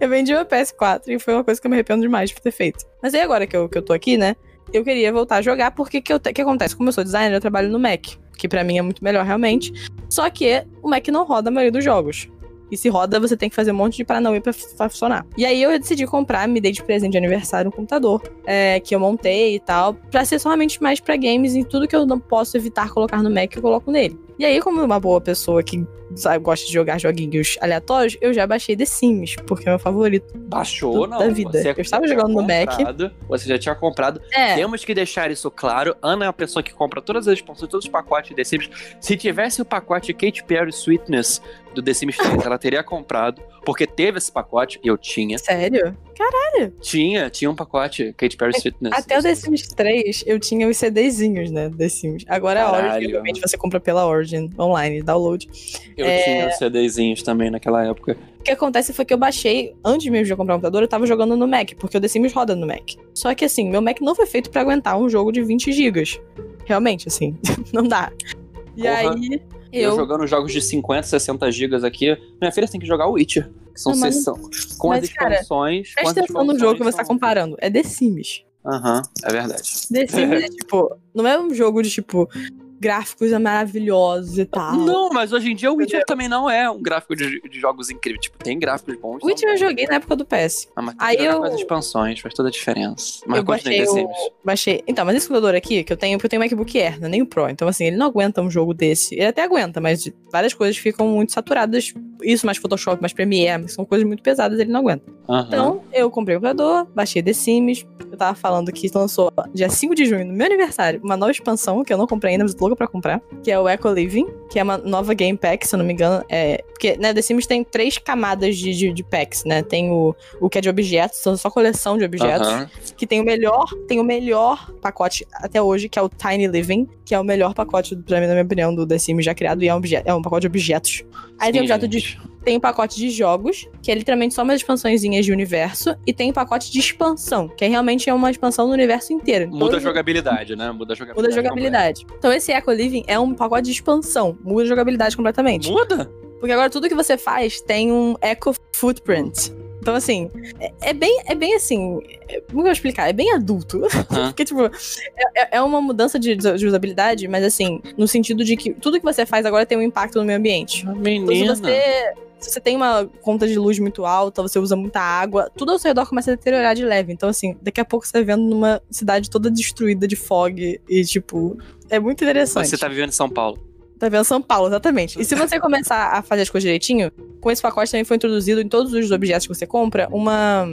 B: eu vendi meu PS4 e foi uma coisa que eu me arrependo demais de ter feito. Mas aí agora que eu, que eu tô aqui, né? Eu queria voltar a jogar, porque que, eu, que acontece? Como eu sou designer, eu trabalho no Mac, que para mim é muito melhor realmente. Só que o Mac não roda a maioria dos jogos. E se roda, você tem que fazer um monte de Paranauê pra, pra funcionar. E aí eu decidi comprar, me dei de presente de aniversário um computador é, que eu montei e tal, pra ser somente mais pra games e tudo que eu não posso evitar colocar no Mac, eu coloco nele. E aí, como uma boa pessoa que sabe, gosta de jogar joguinhos aleatórios, eu já baixei The Sims, porque é meu favorito.
A: Baixou, não.
B: Da vida.
A: Você
B: eu estava jogando no Mac.
A: Você já tinha comprado.
B: É.
A: Temos que deixar isso claro. Ana é uma pessoa que compra todas as expansões, todos os pacotes de The Sims. Se tivesse o pacote Kate Perry Sweetness do The Sims 3, ela teria comprado, porque teve esse pacote, e eu tinha.
B: Sério? Caralho.
A: Tinha, tinha um pacote Kate Perry Sweetness.
B: Até o The Sims 3, eu tinha os CDzinhos, né, The Sims. Agora a
A: Caralho.
B: Origin, realmente, você compra pela Origin, online, download.
A: Eu
B: É.
A: tinha os CDzinhos também naquela época.
B: O que acontece foi que eu baixei, antes mesmo de eu comprar um computador, eu tava jogando no Mac, porque o The Sims roda no Mac. Só que assim, meu Mac não foi feito pra aguentar um jogo de 20 gigas. Realmente, assim, não dá. E
A: Porra.
B: aí,
A: Eu,
B: eu...
A: jogando jogos de 50, 60 gigas aqui. Minha filha tem que jogar o Witcher. Que são
B: Não, mas-
A: sessão. Com
B: mas,
A: as expansões.
B: Presta atenção no jogo que você tá comparando. É The Sims.
A: Aham, é verdade.
B: The Sims é tipo, não é um jogo de tipo gráficos maravilhosos e tal.
A: Não, mas hoje em dia o Witcher também não é um gráfico de, de jogos incrível. Tipo, tem gráficos bons.
B: O Witcher eu
A: são-
B: joguei na época do PS.
A: Ah, mas
B: Aí eu-
A: as expansões, faz toda a diferença. Mas
B: eu baixei
A: The
B: o,
A: Sims.
B: baixei. Então, mas esse computador aqui que eu tenho, porque eu tenho MacBook Air, não é nem o Pro. Então, assim, ele não aguenta um jogo desse. Ele até aguenta, mas várias coisas ficam muito saturadas. Isso, mais Photoshop, mais Premiere, são coisas muito pesadas, ele não aguenta.
A: Aham.
B: Então, eu comprei o computador, baixei The Sims. Eu tava falando que lançou dia 5 de junho, no meu aniversário, uma nova expansão que eu não comprei ainda, mas tô louca pra comprar, que é o Eco Living, que é uma nova game pack, se eu não me engano. É, porque, né, The Sims tem três camadas de, de, de packs, né? Tem o, o que é de objetos, são só coleção de objetos que tem o melhor, tem o melhor pacote até hoje, que é o Tiny Living, que é o melhor pacote, pra mim, na minha opinião, do The Sims já criado, e é um, obje- é um pacote de objetos. Aí tem
A: Sim,
B: objeto de
A: gente.
B: Tem o pacote de jogos, que é literalmente só umas expansõezinhas de universo, e tem o pacote de expansão, que é realmente é uma expansão no universo inteiro.
A: Muda a jogabilidade, né? Muda a jogabilidade.
B: Muda a jogabilidade. Então esse Eco Living é um pacote de expansão, muda a jogabilidade completamente.
A: Muda?
B: Porque agora tudo que você faz tem um Eco Footprint. Então, assim, é, é bem, é bem assim. é- como eu vou explicar? É bem adulto.
A: Aham.
B: Porque, tipo, é, é- é uma mudança de, de usabilidade, mas assim, no sentido de que tudo que você faz agora tem um impacto no meio ambiente. Então, se
A: Menina.
B: você, se você tem uma conta de luz muito alta, você usa muita água, tudo ao seu redor começa a deteriorar de leve. Então, assim, daqui a pouco você tá vivendo numa cidade toda destruída de fog e, tipo, é muito interessante.
A: Você tá vivendo em São Paulo.
B: Tá vendo São Paulo, exatamente. E se você começar a fazer as coisas direitinho, com esse pacote também foi introduzido em todos os objetos que você compra uma,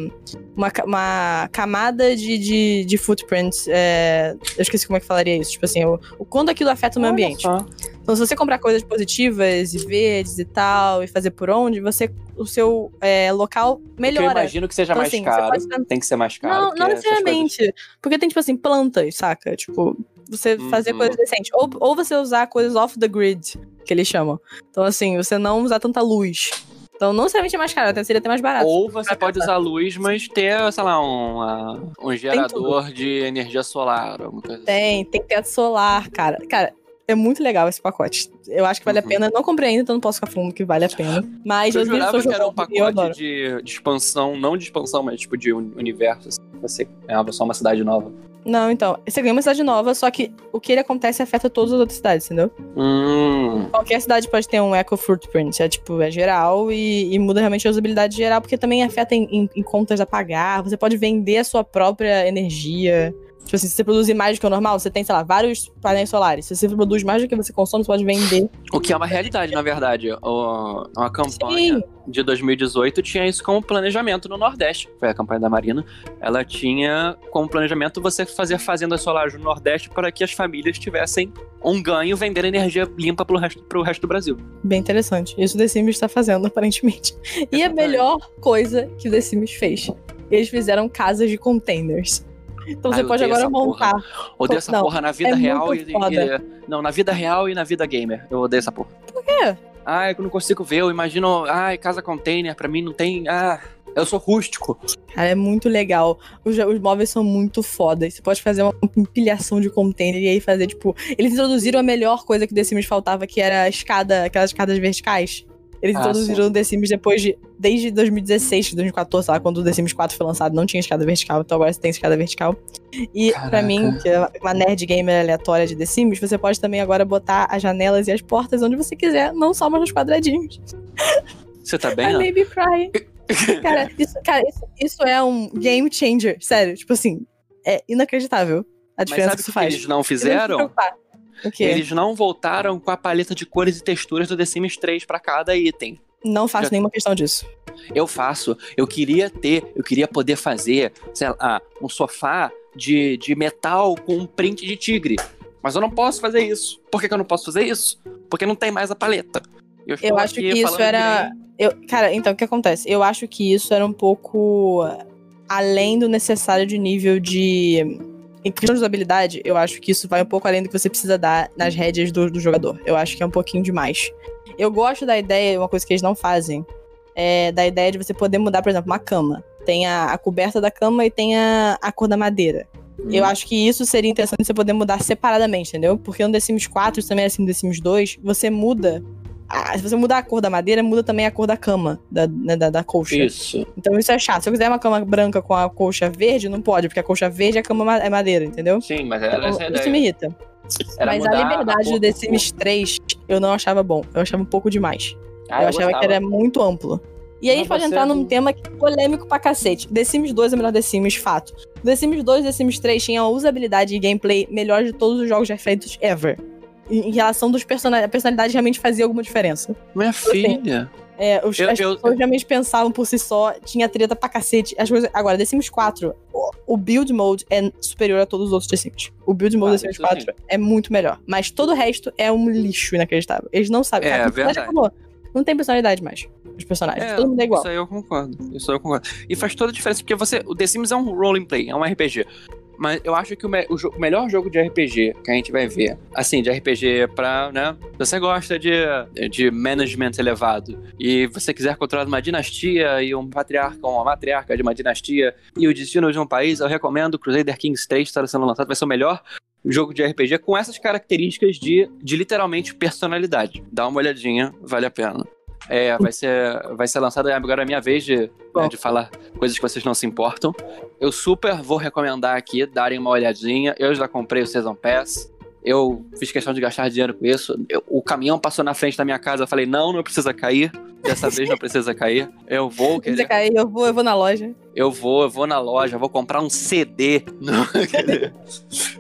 B: uma, uma camada de, de, de footprints. é, eu esqueci como é que falaria isso. Tipo assim, o, o quanto aquilo afeta o meio
A: Olha
B: ambiente.
A: só.
B: Então, se você comprar coisas positivas e verdes e tal, e fazer por onde, você. O seu é, local
A: Que eu
B: melhora.
A: imagino que seja
B: Então,
A: mais
B: assim,
A: caro.
B: pode-
A: Tem que ser mais caro.
B: Não,
A: porque
B: não
A: essas coisas-
B: necessariamente. Porque tem, tipo assim, plantas, saca? Tipo, você fazer
A: Uhum.
B: coisas decentes. Ou, ou você usar coisas off the grid, que eles chamam. Então, assim, você não usar tanta luz. Então, não necessariamente é mais caro, até seria até mais barato.
A: Ou você pode
B: pensar.
A: usar luz, mas ter, sei lá, um, ah, um gerador de energia solar. Coisa assim.
B: Tem, tem teto solar, cara. Cara, é muito legal esse pacote. Eu acho que vale
A: Uhum.
B: a pena. Eu não comprei ainda, então não posso ficar falando que vale a pena. Mas
A: Eu
B: vi
A: jurava que era um
B: eu
A: pacote de, de expansão, não de expansão, mas tipo de uni- universo. assim. Você ganhava só uma cidade nova.
B: Não, então. Você ganha uma cidade nova, só que o que ele acontece afeta todas as outras cidades, entendeu?
A: Hum.
B: Qualquer cidade pode ter um eco footprint, é tipo, é geral e, e muda realmente a usabilidade geral, porque também afeta em, em- em contas a pagar, você pode vender a sua própria energia. Tipo assim, se você produzir mais do que o normal, você tem, sei lá, vários painéis solares. Se você produz mais do que você consome, você pode vender.
A: O que é uma realidade, na verdade. O, uma campanha
B: Sim.
A: de 2018 tinha isso como planejamento no Nordeste. Foi a campanha da Marina. Ela tinha como planejamento você fazer fazendas solares no Nordeste para que as famílias tivessem um ganho vendendo energia limpa pro resto, pro resto do Brasil.
B: Bem interessante. Isso o The Sims está fazendo, aparentemente. E a melhor coisa que o The Sims fez. Eles fizeram casas de containers. Então
A: Ah,
B: você pode agora
A: porra.
B: montar.
A: Odeio essa
B: Não,
A: porra na vida
B: é
A: real e,
B: foda.
A: e- Não, na vida real e na vida gamer. Eu odeio essa porra.
B: Por quê?
A: Ah, eu não consigo ver. Eu imagino. Ai, casa container, pra mim não tem. Ah, eu sou rústico.
B: Cara, é muito legal. Os, os móveis são muito fodas. Você pode fazer uma empilhação de container e aí fazer, tipo. Eles introduziram a melhor coisa que o The Sims faltava, que era a escada, aquelas escadas verticais. Eles
A: Ah,
B: introduziram
A: sim.
B: o The Sims depois de. Desde 2016, 2014, lá, quando o The Sims 4 foi lançado, não tinha escada vertical, então agora você tem escada vertical. E pra
A: Caraca.
B: mim, que é uma nerd gamer aleatória de The Sims, você pode também agora botar as janelas e as portas onde você quiser, não só mais nos quadradinhos.
A: Você tá bem,
B: I may be crying. Cara, isso, cara isso, isso é um game changer, sério. Tipo assim, é inacreditável a
A: Mas
B: diferença
A: sabe
B: que isso
A: que
B: faz.
A: eles não fizeram? Eles não voltaram com a paleta de cores e texturas do The Sims 3 pra cada item.
B: Não faço
A: Já-
B: nenhuma questão disso.
A: Eu faço. Eu queria ter, eu queria poder fazer, sei lá, um sofá de, de metal com um print de tigre. Mas eu não posso fazer isso. Por que, que eu não posso fazer isso? Porque não tem mais a paleta. Eu,
B: Eu acho que isso era-
A: que nem-
B: Eu, cara, então o que acontece? Eu acho que isso era um pouco além do necessário de nível de. Em questão de usabilidade, eu acho que isso vai um pouco além do que você precisa dar nas rédeas do, do jogador. Eu acho que é um pouquinho demais. Eu gosto da ideia, uma coisa que eles não fazem, é da ideia de você poder mudar, por exemplo, uma cama. Tem a, a coberta da cama e tem a, a cor da madeira. Eu acho que isso seria interessante você poder mudar separadamente, entendeu? Porque no The Sims 4, isso também é assim no The Sims 2, você muda. A- se você mudar a cor da madeira, muda também a cor da cama, da, né, da, da colcha.
A: Isso.
B: Então isso é chato. Se eu quiser uma cama branca com a colcha verde, não pode, porque a colcha verde é a cama ma- é madeira, entendeu?
A: Sim, mas era essa a
B: Então, isso
A: ideia.
B: me irrita.
A: Era
B: Mas a liberdade
A: cor
B: do The Sims 3, eu não achava bom. Eu achava um pouco demais.
A: Ah,
B: eu achava que
A: gostava.
B: era muito amplo. E aí a gente pode entrar
A: é
B: num tema que é polêmico pra cacete. The Sims 2 é o melhor The Sims, fato. The Sims 2 e The Sims 3 tinham a usabilidade e gameplay melhor de todos os jogos já feitos ever. Em relação dos personagens, a personalidade realmente fazia alguma diferença.
A: Minha filha.
B: É, os,
A: Eu-
B: as
A: eu-
B: pessoas realmente pensavam por si só, tinha treta pra cacete. As coisas... Agora, The Sims 4, o, o build mode é superior a todos os outros The Sims. O build mode
A: Ah,
B: do The Sims
A: isso
B: 4 é muito melhor. Mas todo o resto é um lixo inacreditável. Eles não sabem.
A: É,
B: Cara,
A: verdade.
B: acabou. Não tem personalidade mais. Os personagens.
A: É,
B: Todo mundo é igual.
A: Isso aí eu concordo. Isso aí eu concordo. E faz toda a diferença, porque você. O The Sims é um role play, é um RPG. Mas eu acho que o, me- o o melhor jogo de RPG que a gente vai ver, assim, de RPG pra, né? Se você gosta de, de management elevado e você quiser controlar uma dinastia e um patriarca ou uma matriarca de uma dinastia e o destino de um país, eu recomendo Crusader Kings 3 estar sendo lançado, vai ser o melhor jogo de RPG com essas características de, de literalmente personalidade. Dá uma olhadinha, vale a pena. É, vai ser, vai ser lançado agora é a minha vez de, né, de falar coisas que vocês não se importam. Eu super vou recomendar aqui, darem uma olhadinha. Eu já comprei o Season Pass. Eu fiz questão de gastar dinheiro com isso. Eu- o caminhão passou na frente da minha casa. Eu falei, não, não precisa cair. Dessa vez não precisa cair. Eu vou querer.
B: cair, eu vou, eu vou na loja.
A: Eu vou, eu vou na loja, vou comprar um CD. Não,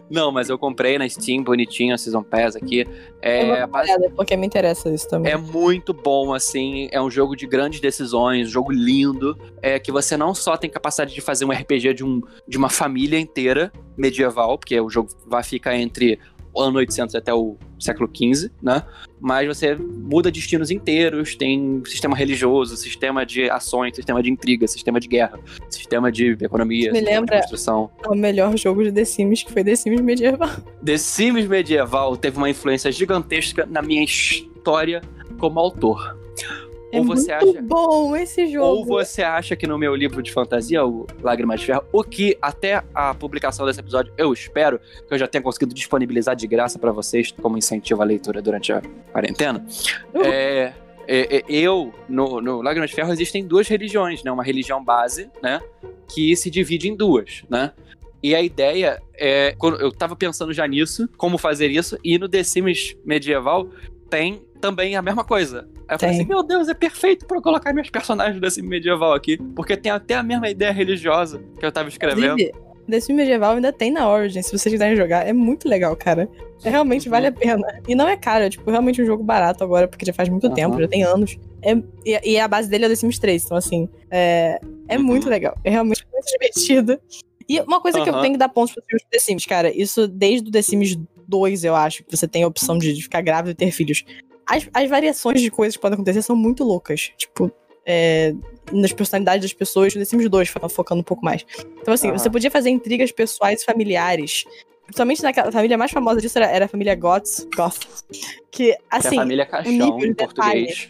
A: não, mas eu comprei na Steam, bonitinho, a Season Pass aqui. É,
B: dar uma olhada, porque me interessa isso também.
A: é muito bom, assim. É um jogo de grandes decisões, um jogo lindo. É que você não só tem capacidade de fazer um RPG de, um, de uma família inteira medieval, porque o jogo vai ficar entre ano 800 até o século XV, né? Mas você muda destinos inteiros, tem sistema religioso, sistema de ações, sistema de intriga, sistema de guerra, sistema de economia,
B: Me
A: sistema
B: lembra-
A: de construção.
B: O melhor jogo de The Sims, que foi The Sims medieval.
A: The Sims medieval teve uma influência gigantesca na minha história como autor.
B: É
A: Ou você
B: muito
A: acha
B: bom esse jogo.
A: Ou você acha que no meu livro de fantasia, o Lágrimas de Ferro, o que até a publicação desse episódio eu espero que eu já tenha conseguido disponibilizar de graça pra vocês como incentivo à leitura durante a quarentena.
B: Uhum.
A: É, é, é, eu, no, no Lágrimas de Ferro, existem duas religiões, né? Uma religião base, né? Que se divide em duas, né? E a ideia é. Eu tava pensando já nisso, como fazer isso, e no The Sims medieval tem também a mesma coisa. Aí eu falei assim: meu Deus, é perfeito pra eu colocar meus personagens do Sims medieval aqui, porque tem até a mesma ideia religiosa que eu tava escrevendo.
B: Inclusive, Sims medieval ainda tem na Origin, se vocês quiserem jogar. É muito legal, cara. É, realmente
A: Uhum.
B: vale a pena. E não é caro, é tipo, realmente um jogo barato agora, porque já faz muito
A: Aham.
B: tempo, já tem anos. É, e, e a base dele é o The Sims 3, então assim, é, é
A: Uhum.
B: muito legal. É realmente muito divertido. E uma coisa que eu tenho que dar pontos para os The Sims, cara, isso desde o The Sims 2, eu acho, que você tem a opção de, de ficar grávida e ter filhos. As, as variações de coisas que podem acontecer são muito loucas. Tipo, é, nas personalidades das pessoas, o The Sims 2 fo- focando um pouco mais. Então, assim,
A: Aham.
B: você podia fazer intrigas pessoais e familiares. Principalmente naquela a família mais famosa disso era, era a família Goth, Goth. Que,
A: Que é
B: assim,
A: a família
B: o
A: Caixão
B: nível
A: em português.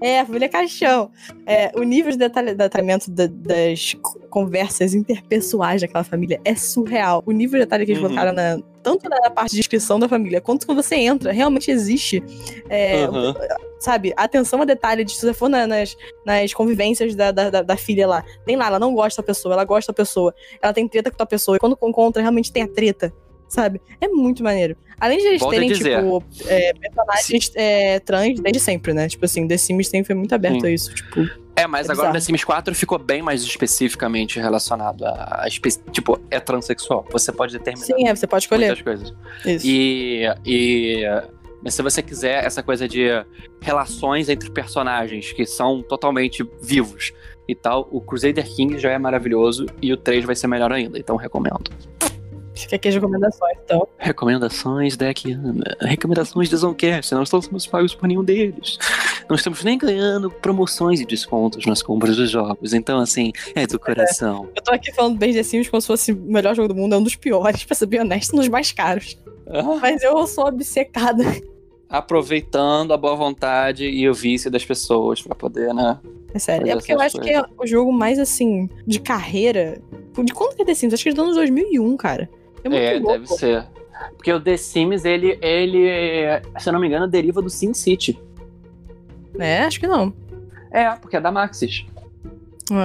B: é, a família Caixão. É, o nível de detalhe- detalhamento da- das co- conversas interpessoais daquela família é surreal. O nível de detalhe que eles
A: Uhum.
B: botaram na, tanto na parte de descrição da família, quanto quando você entra, realmente existe. É,
A: Aham.
B: sabe, atenção a detalhe de se você for na- nas, nas convivências da, da, da- da filha lá. Tem lá, ela não gosta da pessoa, ela gosta da pessoa. Ela tem treta com a pessoa. E quando encontra, realmente tem a treta. Sabe? É muito maneiro. Além de eles
A: Volto
B: terem, tipo, é, personagens é, trans desde sempre, né? Tipo assim, The Sims sempre foi muito aberto
A: Sim.
B: a isso. Tipo,
A: É, mas
B: É
A: agora
B: bizarro.
A: The Sims 4 ficou bem mais especificamente relacionado a, a tipo, é transexual. Você pode determinar
B: sim, é, você pode escolher.
A: muitas coisas.
B: Isso.
A: E, e mas se você quiser essa coisa de relações entre personagens que são totalmente vivos e tal, o Crusader King já é maravilhoso e o 3 vai ser melhor ainda, então recomendo.
B: Fica aqui as recomendações, então.
A: Recomendações da Kiana. Recomendações da Zoncast. Não estamos pagos por nenhum deles. Não estamos nem ganhando promoções e descontos nas compras dos jogos. Então, assim, é do coração.
B: Eu tô aqui falando bem The Sims como se fosse o melhor jogo do mundo, é um dos piores, pra ser bem honesto, um dos mais caros.
A: Ah,
B: Mas eu sou obcecada.
A: Aproveitando a boa vontade e o vício das pessoas pra poder, né?
B: É sério. É porque eu acho que é o jogo mais, assim, de carreira. De quando que é The Sims? Acho que é do ano 2001, cara. É muito
A: É,
B: louco.
A: deve ser. Porque o The Sims, ele, ele, se eu não me engano, deriva do Sim City.
B: É, acho que não.
A: É, porque é da Maxis.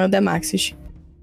B: É da Maxis.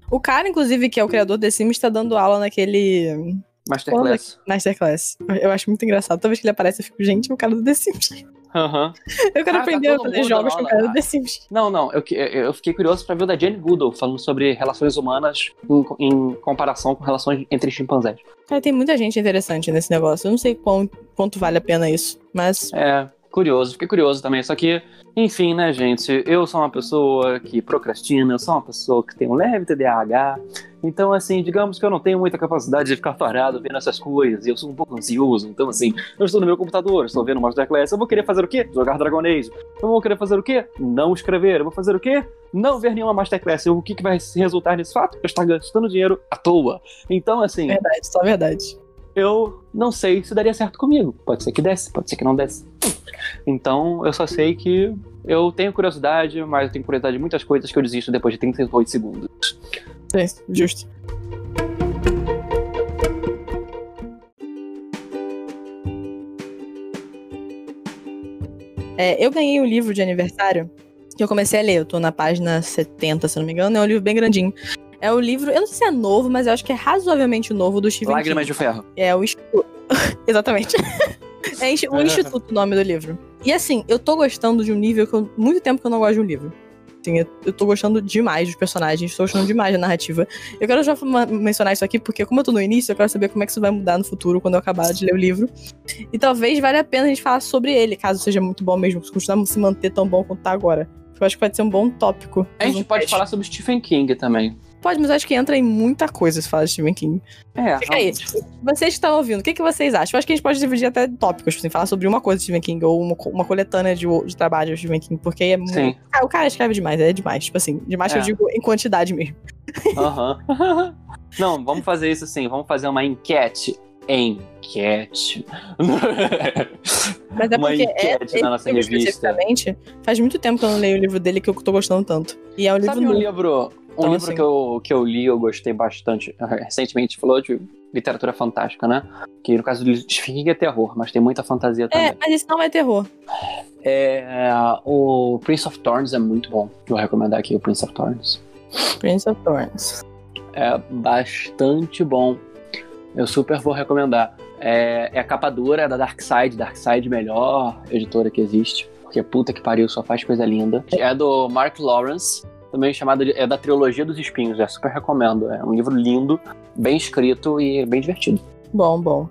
B: O cara, inclusive, que é o criador do The Sims, tá dando aula naquele
A: Masterclass.
B: Masterclass. Eu acho muito engraçado. Toda vez que ele aparece, eu fico, gente, é o cara do The Sims.
A: Aham.
B: Eu quero
A: Ah, tá
B: aprender a
A: todo
B: fazer jogos com cara do The Sims.
A: Não, não, eu, eu fiquei curioso pra ver o da Jane Goodall, falando sobre relações humanas em, em comparação com relações entre chimpanzés.
B: Cara, tem muita gente interessante nesse negócio. Eu não sei quão, quanto vale a pena isso, mas
A: É, curioso, fiquei curioso também. Só que, enfim, né, gente? Eu sou uma pessoa que procrastina, eu sou uma pessoa que tem um leve TDAH. Então, assim, digamos que eu não tenho muita capacidade de ficar parado vendo essas coisas. E eu sou um pouco ansioso. Então, assim, eu estou no meu computador, estou vendo Masterclass. Eu vou querer fazer o quê? Jogar Dragon Age. Eu vou querer fazer o quê? Não escrever. Eu vou fazer o quê? Não ver nenhuma Masterclass. O que, que vai resultar nesse fato? Eu estar gastando dinheiro à toa. Então, assim,
B: verdade, só verdade.
A: eu não sei se daria certo comigo. Pode ser que desse, pode ser que não desse. Então, eu só sei que eu tenho curiosidade, mas eu tenho curiosidade de muitas coisas que eu desisto depois de 38 segundos.
B: Sim, justo. É, eu ganhei um livro de aniversário que eu comecei a ler. Eu tô na página 70, se não me engano. É um livro bem grandinho. É o livro, eu não sei se é novo, mas eu acho que é razoavelmente novo do Stephen
A: Lágrimas
B: King.
A: de ferro.
B: É o Instituto. Exatamente. é o Instituto o nome do livro. E assim, eu tô gostando de um nível que eu. Muito tempo que eu não gosto de um livro. Assim, eu, eu tô gostando demais dos personagens, tô gostando demais da narrativa. Eu quero já mencionar isso aqui, porque como eu tô no início, eu quero saber como é que isso vai mudar no futuro, quando eu acabar de ler o livro. E talvez valha a pena a gente falar sobre ele, caso seja muito bom mesmo, se continuar se manter tão bom quanto tá agora. Eu acho que pode ser um bom tópico.
A: A gente pode falar sobre Stephen King também.
B: Pode, mas acho que entra em muita coisa se falar de Stephen King.
A: É,
B: Fica aí. Vocês que estão ouvindo, o que, que vocês acham? Eu acho que a gente pode dividir até tópicos, assim, falar sobre uma coisa de Stephen King ou uma, uma coletânea de, de trabalhos de Stephen King, porque é muito.
A: Sim.
B: Ah, o cara escreve demais, é demais. Tipo assim, demais que
A: É.
B: eu digo em quantidade mesmo.
A: Aham. Não, vamos fazer isso assim. Vamos fazer uma enquete. Enquete.
B: Mas é
A: Uma
B: porque é,
A: enquete na nossa
B: livro
A: revista.
B: faz muito tempo que eu não leio o livro dele que eu tô gostando tanto. E é um livro
A: Sabe um
B: novo.
A: Livro, um
B: Então,
A: livro
B: assim-
A: que, eu, que eu li, eu gostei bastante recentemente, falou de literatura fantástica, né? Que no caso do King é terror, mas tem muita fantasia também.
B: É, mas esse não é terror.
A: É, o Prince of Thorns é muito bom. Vou recomendar aqui o Prince of Thorns.
B: Prince of Thorns.
A: É bastante bom. Eu super vou recomendar. É, é a capa dura é da Dark Side. Dark Side, melhor editora que existe. Porque puta que pariu, só faz coisa linda. É do Mark Lawrence, também chamado de, é da trilogia dos espinhos. É super recomendo. É um livro lindo, bem escrito e bem divertido.
B: Bom, bom.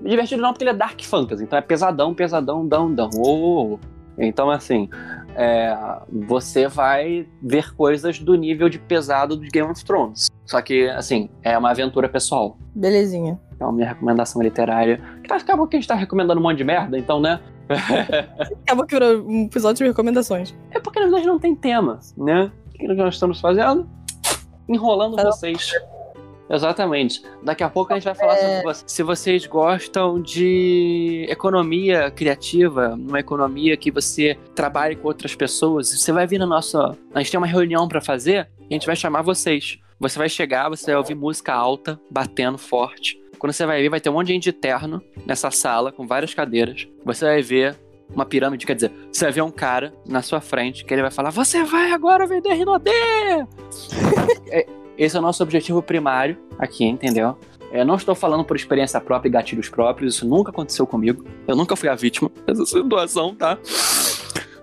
A: Divertido não, porque ele é dark fantasy, então é pesadão, pesadão, dão, dão. Oh. Então, assim, é, você vai ver coisas do nível de pesado de Game of Thrones. Só que, assim, é uma aventura pessoal.
B: Belezinha.
A: Então, minha recomendação literária. Que Acabou que a gente tá recomendando um monte de merda, então, né?
B: Acabou que virou um episódio de recomendações.
A: É porque na verdade não tem tema, né? O que nós estamos fazendo? Enrolando
B: Fala-
A: vocês. Exatamente. Daqui a pouco a gente vai falar
B: É.
A: sobre você. Se vocês gostam de economia criativa, uma economia que você trabalhe com outras pessoas, você vai vir na nossa. A gente tem uma reunião pra fazer e a gente vai chamar vocês. Você vai chegar, você vai ouvir música alta, batendo forte. Quando você vai ver, vai ter um monte de gente de terno nessa sala, com várias cadeiras. Você vai ver uma pirâmide, quer dizer, você vai ver um cara na sua frente que ele vai falar: Você vai agora vender Rinodê! É, Esse é o nosso objetivo primário aqui, entendeu? Eu não estou falando por experiência própria e gatilhos próprios, isso nunca aconteceu comigo. Eu nunca fui a vítima dessa situação, tá?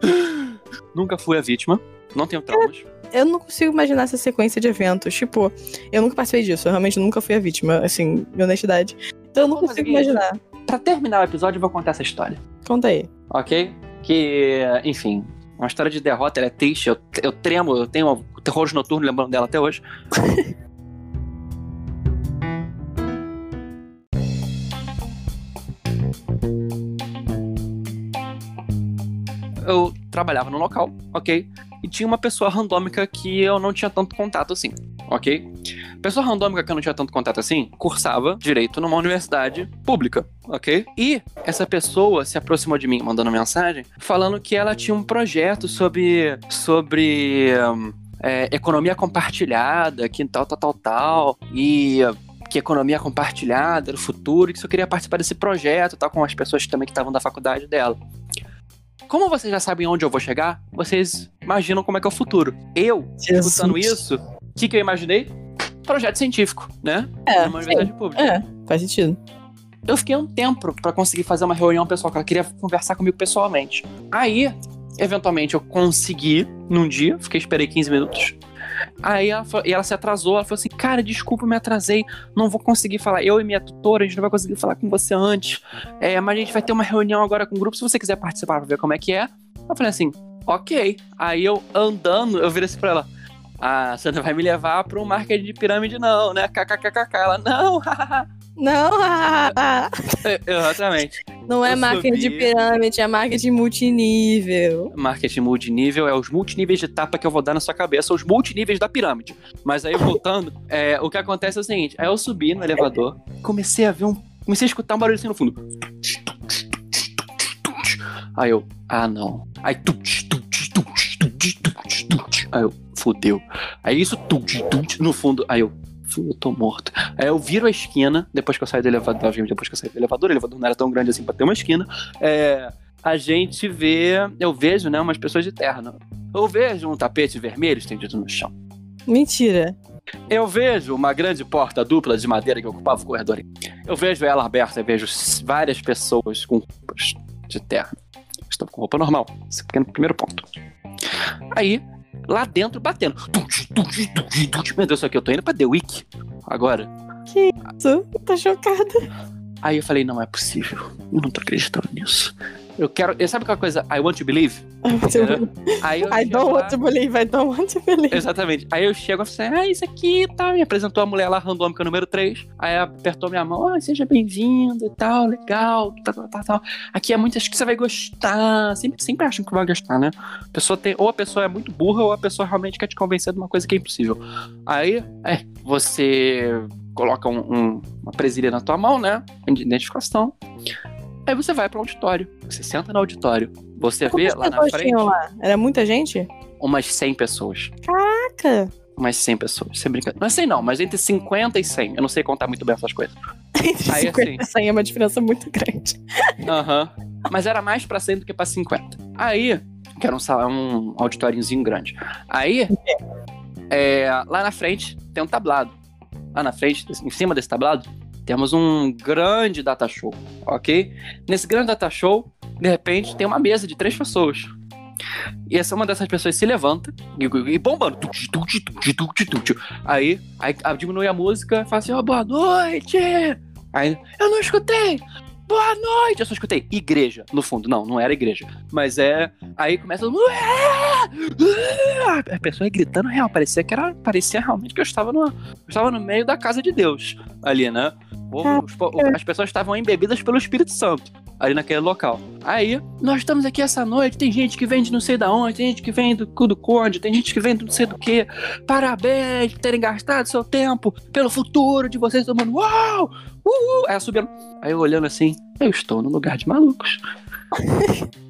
A: nunca fui a vítima, não tenho traumas.
B: Eu não consigo imaginar essa sequência de eventos. Tipo, eu nunca participei disso. Eu realmente nunca fui a vítima, assim, minha honestidade. Então eu não consigo
A: fazer isso. Pra terminar o episódio, eu vou contar essa história.
B: Conta aí.
A: ok? Que, enfim, uma história de derrota, ela é triste, eu, eu tremo, eu tenho um terror noturno lembrando dela até hoje. eu trabalhava no local, ok? E tinha uma pessoa randômica que eu não tinha tanto contato assim, ok? Pessoa randômica que eu não tinha tanto contato assim, cursava direito numa universidade pública, ok? E essa pessoa se aproximou de mim mandando mensagem falando que ela tinha um projeto sobre. sobre. hum, é, economia compartilhada, que tal, tal, tal, tal. E que economia compartilhada era o futuro, e que só queria participar desse projeto, tal, com as pessoas também que estavam da faculdade dela. Como vocês já sabem onde eu vou chegar, vocês imaginam como é que é o futuro. Eu,
B: Jesus.
A: escutando isso, o que, que eu imaginei? Projeto científico, né?
B: É, sim.
A: universidade pública.
B: É, faz sentido.
A: Eu fiquei um tempo pra conseguir fazer uma reunião pessoal, que ela queria conversar comigo pessoalmente. Aí, eventualmente, eu consegui num dia, fiquei esperei 15 minutos. Aí ela, e ela se atrasou, ela falou assim: Cara, desculpa, me atrasei, não vou conseguir falar. Eu e minha tutora, a gente não vai conseguir falar com você antes. É, mas a gente vai ter uma reunião agora com o grupo, se você quiser participar pra ver como é que é. Eu falei assim: Ok. Aí eu andando, eu virei assim pra ela: Ah, você não vai me levar pra um market de pirâmide, não, né? KKKKK. Ela: Não,
B: Não, ah,
A: exatamente.
B: não é
A: Eu
B: marketing de
A: subi.
B: pirâmide, é marketing multinível.
A: Marketing multinível é os multiníveis de tapa que eu vou dar na sua cabeça, os multiníveis da pirâmide. Mas aí, voltando, é, o que acontece é o seguinte: aí eu subi no elevador, comecei a ver um. Comecei a escutar um barulho assim no fundo. Aí eu, ah não. Aí tut, tut, tut, tut. Aí eu, fudeu. Aí isso tut, tut, no fundo. Aí eu, "Fu, eu tô morto. Aí eu viro a esquina, depois que eu saio do elevador, depois que eu saí do elevador, o elevador não era tão grande assim pra ter uma esquina. É, a gente vê, eu vejo, né, umas pessoas de terno. Eu vejo um tapete vermelho estendido no chão.
B: Mentira.
A: Eu vejo uma grande porta dupla de madeira que ocupava o corredor. Eu vejo ela aberta, eu vejo várias pessoas com roupas de terno. Estão com roupa normal. Esse é o pequeno primeiro ponto. Aí, lá dentro, batendo. Meu Deus, só que eu tô indo pra The Week agora.
B: Isso, tô chocada.
A: Aí eu falei, não é possível. Eu não tô acreditando nisso. Eu quero. Sabe aquela coisa, I want to believe? Aí eu
B: I don't
A: lá-
B: want to believe, I don't want to believe.
A: Exatamente. Aí eu chego e falei, ah, isso aqui e tal. Me apresentou a mulher lá, randômica número 3. Aí apertou minha mão, ah, seja bem-vindo e tal, legal, tal, tal, tal, tal. Aqui é muito, acho que você vai gostar. Sempre, sempre acham que vai gostar, né? A pessoa tem, ou a pessoa é muito burra, ou a pessoa realmente quer te convencer de uma coisa que é impossível. Aí, é, você coloca um- um- uma presilha na tua mão, né? De identificação. Aí você vai pro auditório. Você senta no auditório. Você vê lá na frente
B: lá? Era muita gente?
A: umas 100 pessoas.
B: Caraca.
A: umas 100 pessoas, sem brincadeira. Não é 100 não, mas entre 50 e 100. Eu não sei contar muito bem essas coisas.
B: Entre
A: Aí,
B: 50
A: assim.
B: e 100 é uma diferença muito grande.
A: Aham. Mas era mais pra 100 do que pra 50. Aí, que era um, um auditóriozinho grande. Aí, é, lá na frente tem um tablado. Lá na frente, em cima desse tablado, temos um grande data show, ok? Nesse grande data show, de repente, tem uma mesa de três pessoas. E essa uma dessas pessoas se levanta e, e bombando. Aí, aí diminui a música e fala assim: ó, boa noite! Aí, eu não escutei! Boa noite! Eu só escutei igreja, no fundo. Não, não era igreja. Mas é. Aí começa. A pessoa gritando real. Parecia que era. Parecia realmente que eu estava no, eu estava no meio da casa de Deus. Ali, né? Os po- as pessoas estavam embebidas pelo Espírito Santo. Ali naquele local. Aí, nós estamos aqui essa noite. Tem gente que vem de não sei da onde, tem gente que vem do cu do conde, tem gente que vem do não sei do que. Parabéns por terem gastado seu tempo pelo futuro de vocês. Todo mundo, uau! Uhul! Aí eu subindo. Aí eu olhando assim, eu estou num lugar de malucos.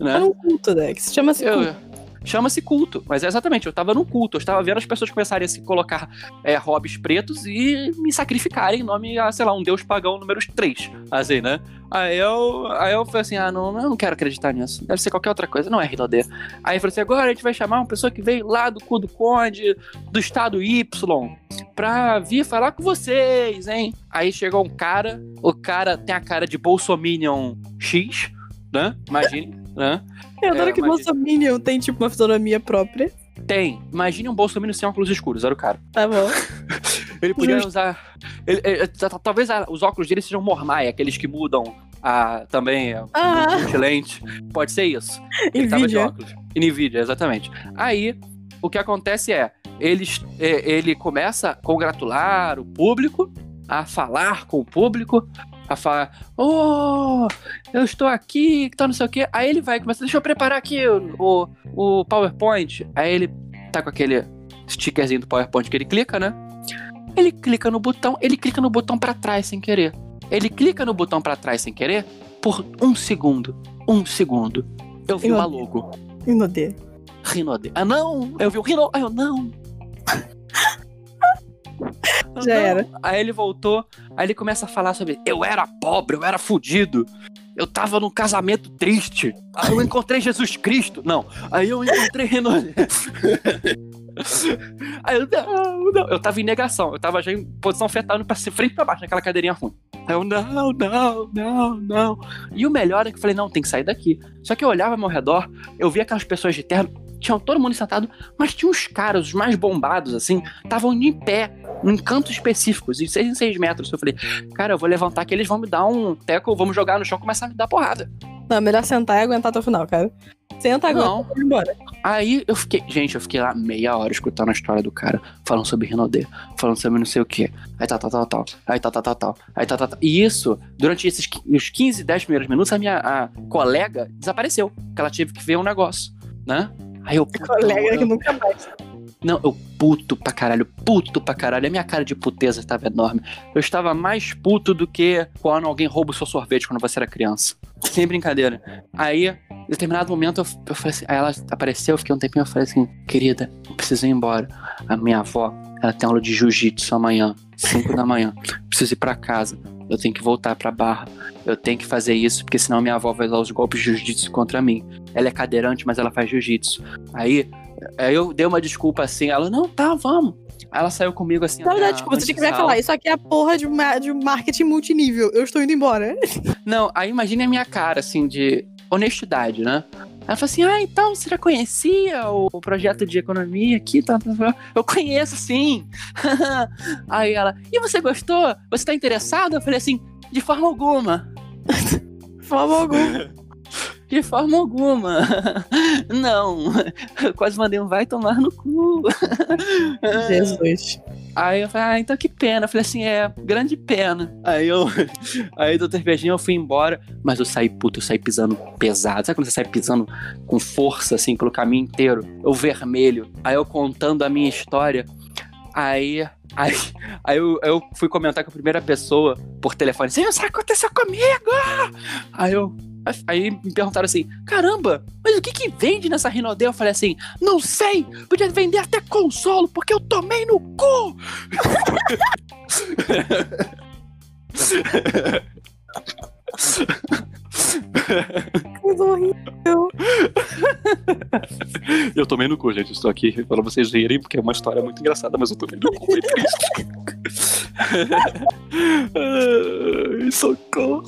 B: É
A: né?
B: um culto, Dex. Chama-se
A: Eu,
B: culto.
A: Chama-se culto. Mas é exatamente, eu tava num culto, eu estava vendo as pessoas começarem a se colocar é, hobbies pretos e me sacrificarem em nome a, sei lá, um deus pagão número 3. Assim, né? Aí eu, aí eu falei assim: ah, não, eu não quero acreditar nisso. Deve ser qualquer outra coisa, não é Rinodê. Aí eu falei assim: agora a gente vai chamar uma pessoa que veio lá do cu do Conde, do estado Y, pra vir falar com vocês, hein? Aí chegou um cara, o cara tem a cara de Bolsominion X, né? Imagine, né?
B: Eu adoro
A: É,
B: que
A: imagina.
B: Bolsominion tem, tipo, uma fisionomia própria.
A: Tem. Imagine um Bolsominion sem óculos escuros, era o cara.
B: Tá bom.
A: Ele podia
B: Justo.
A: usar. ele- ele- talvez a- os óculos dele sejam Mormai, aqueles que mudam a, também a,
B: Ah.
A: lente. Pode ser isso. Ele tava de óculos. Nvidia, exatamente. Aí, o que acontece é, eles, é, ele começa a congratular o público, a falar com o público, a falar, oh, eu estou aqui, que tá não sei o quê. Aí ele vai, começa, deixa eu preparar aqui o, o, o PowerPoint. Aí ele tá com aquele stickerzinho do PowerPoint que ele clica, né? Ele clica no botão, ele clica no botão pra trás sem querer. Ele clica no botão pra trás sem querer por um segundo. Um segundo. Eu vi
B: odeio.
A: logo.
B: Rinodê.
A: Rinode. Ah, não! Eu vi o Rino. Ah, eu não!
B: Já era.
A: Aí ele voltou, aí ele começa a falar sobre eu era pobre, eu era fudido. Eu tava num casamento triste. Aí eu encontrei Jesus Cristo. Não, aí eu encontrei Renode. Aí eu, não, não. Eu tava em negação, eu tava já em posição fetal, pra frente e pra baixo, naquela cadeirinha ruim. Aí eu, não, não, não, não. E o melhor é que eu falei, não, tem que sair daqui. Só que eu olhava ao meu redor, eu via aquelas pessoas de terno, tinham todo mundo sentado, mas tinha uns caras, os mais bombados, assim, estavam em pé, em cantos específicos, de 6 em 6 metros. Eu falei, cara, eu vou levantar aqui, eles vão me dar um teco, vamos jogar no chão e começar a me dar porrada.
B: Não, é melhor sentar e aguentar até o final, cara. Senta agora
A: Não.
B: e embora.
A: Aí eu fiquei, gente, eu fiquei lá meia hora escutando a história do cara, falando sobre Rinodê, falando sobre não sei o que, aí tal, tal, tal, tal, aí tal, tal, tal, tal, aí tal, tal, tal. E isso, durante esses os 15, 10 primeiros minutos, a minha a colega desapareceu, porque ela teve que ver um negócio, né? Aí eu, puta,
B: Colega
A: eu-
B: que nunca mais.
A: Não, eu puto pra caralho, puto pra caralho. A minha cara de puteza estava enorme. Eu estava mais puto do que quando alguém rouba o seu sorvete quando você era criança. Sem brincadeira. Aí, em determinado momento, eu, eu falei assim, aí ela apareceu, eu fiquei um tempinho, eu falei assim, querida, eu preciso ir embora. A minha avó, ela tem aula de jiu-jitsu amanhã, 5 da manhã. Preciso ir pra casa. Eu tenho que voltar pra barra. Eu tenho que fazer isso, porque senão minha avó vai usar os golpes de jiu-jitsu contra mim. Ela é cadeirante, mas ela faz jiu-jitsu. Aí, Aí eu dei uma desculpa assim, ela, não, tá, vamos. Aí ela saiu comigo assim.
B: Na
A: até
B: verdade, desculpa, você que me
A: antessala.
B: falar. Isso aqui é a porra de, uma, de marketing multinível. Eu estou indo embora.
A: Não, aí imagine a minha cara, assim, de honestidade, né? Ela falou assim: Ah, então você já conhecia o projeto de economia aqui? Tá, tá, tá. Eu conheço, sim. aí ela, e você gostou? Você tá interessado? Eu falei assim: De forma alguma.
B: De forma alguma.
A: De forma alguma. Não. Eu quase mandei um vai tomar no cu.
B: Jesus.
A: Aí eu falei, ah, então que pena. Eu falei assim, é, grande pena. Aí eu. Aí, doutor Beijinho, eu fui embora. Mas eu saí, puto, eu saí pisando pesado. Sabe quando você sai pisando com força, assim, pelo caminho inteiro? Eu vermelho. Aí eu contando a minha história. Aí. Aí, aí eu, eu fui comentar com a primeira pessoa por telefone. O que aconteceu comigo? Aí eu. Aí me perguntaram assim: caramba, mas o que que vende nessa Rinodê? Eu falei assim: não sei, podia vender até consolo, porque eu tomei no cu!
B: Coisa horrível.
A: Eu tomei no cu, gente. Estou aqui para vocês rirem, porque é uma história muito engraçada, mas eu tomei no cu, foi triste. Ai, socorro.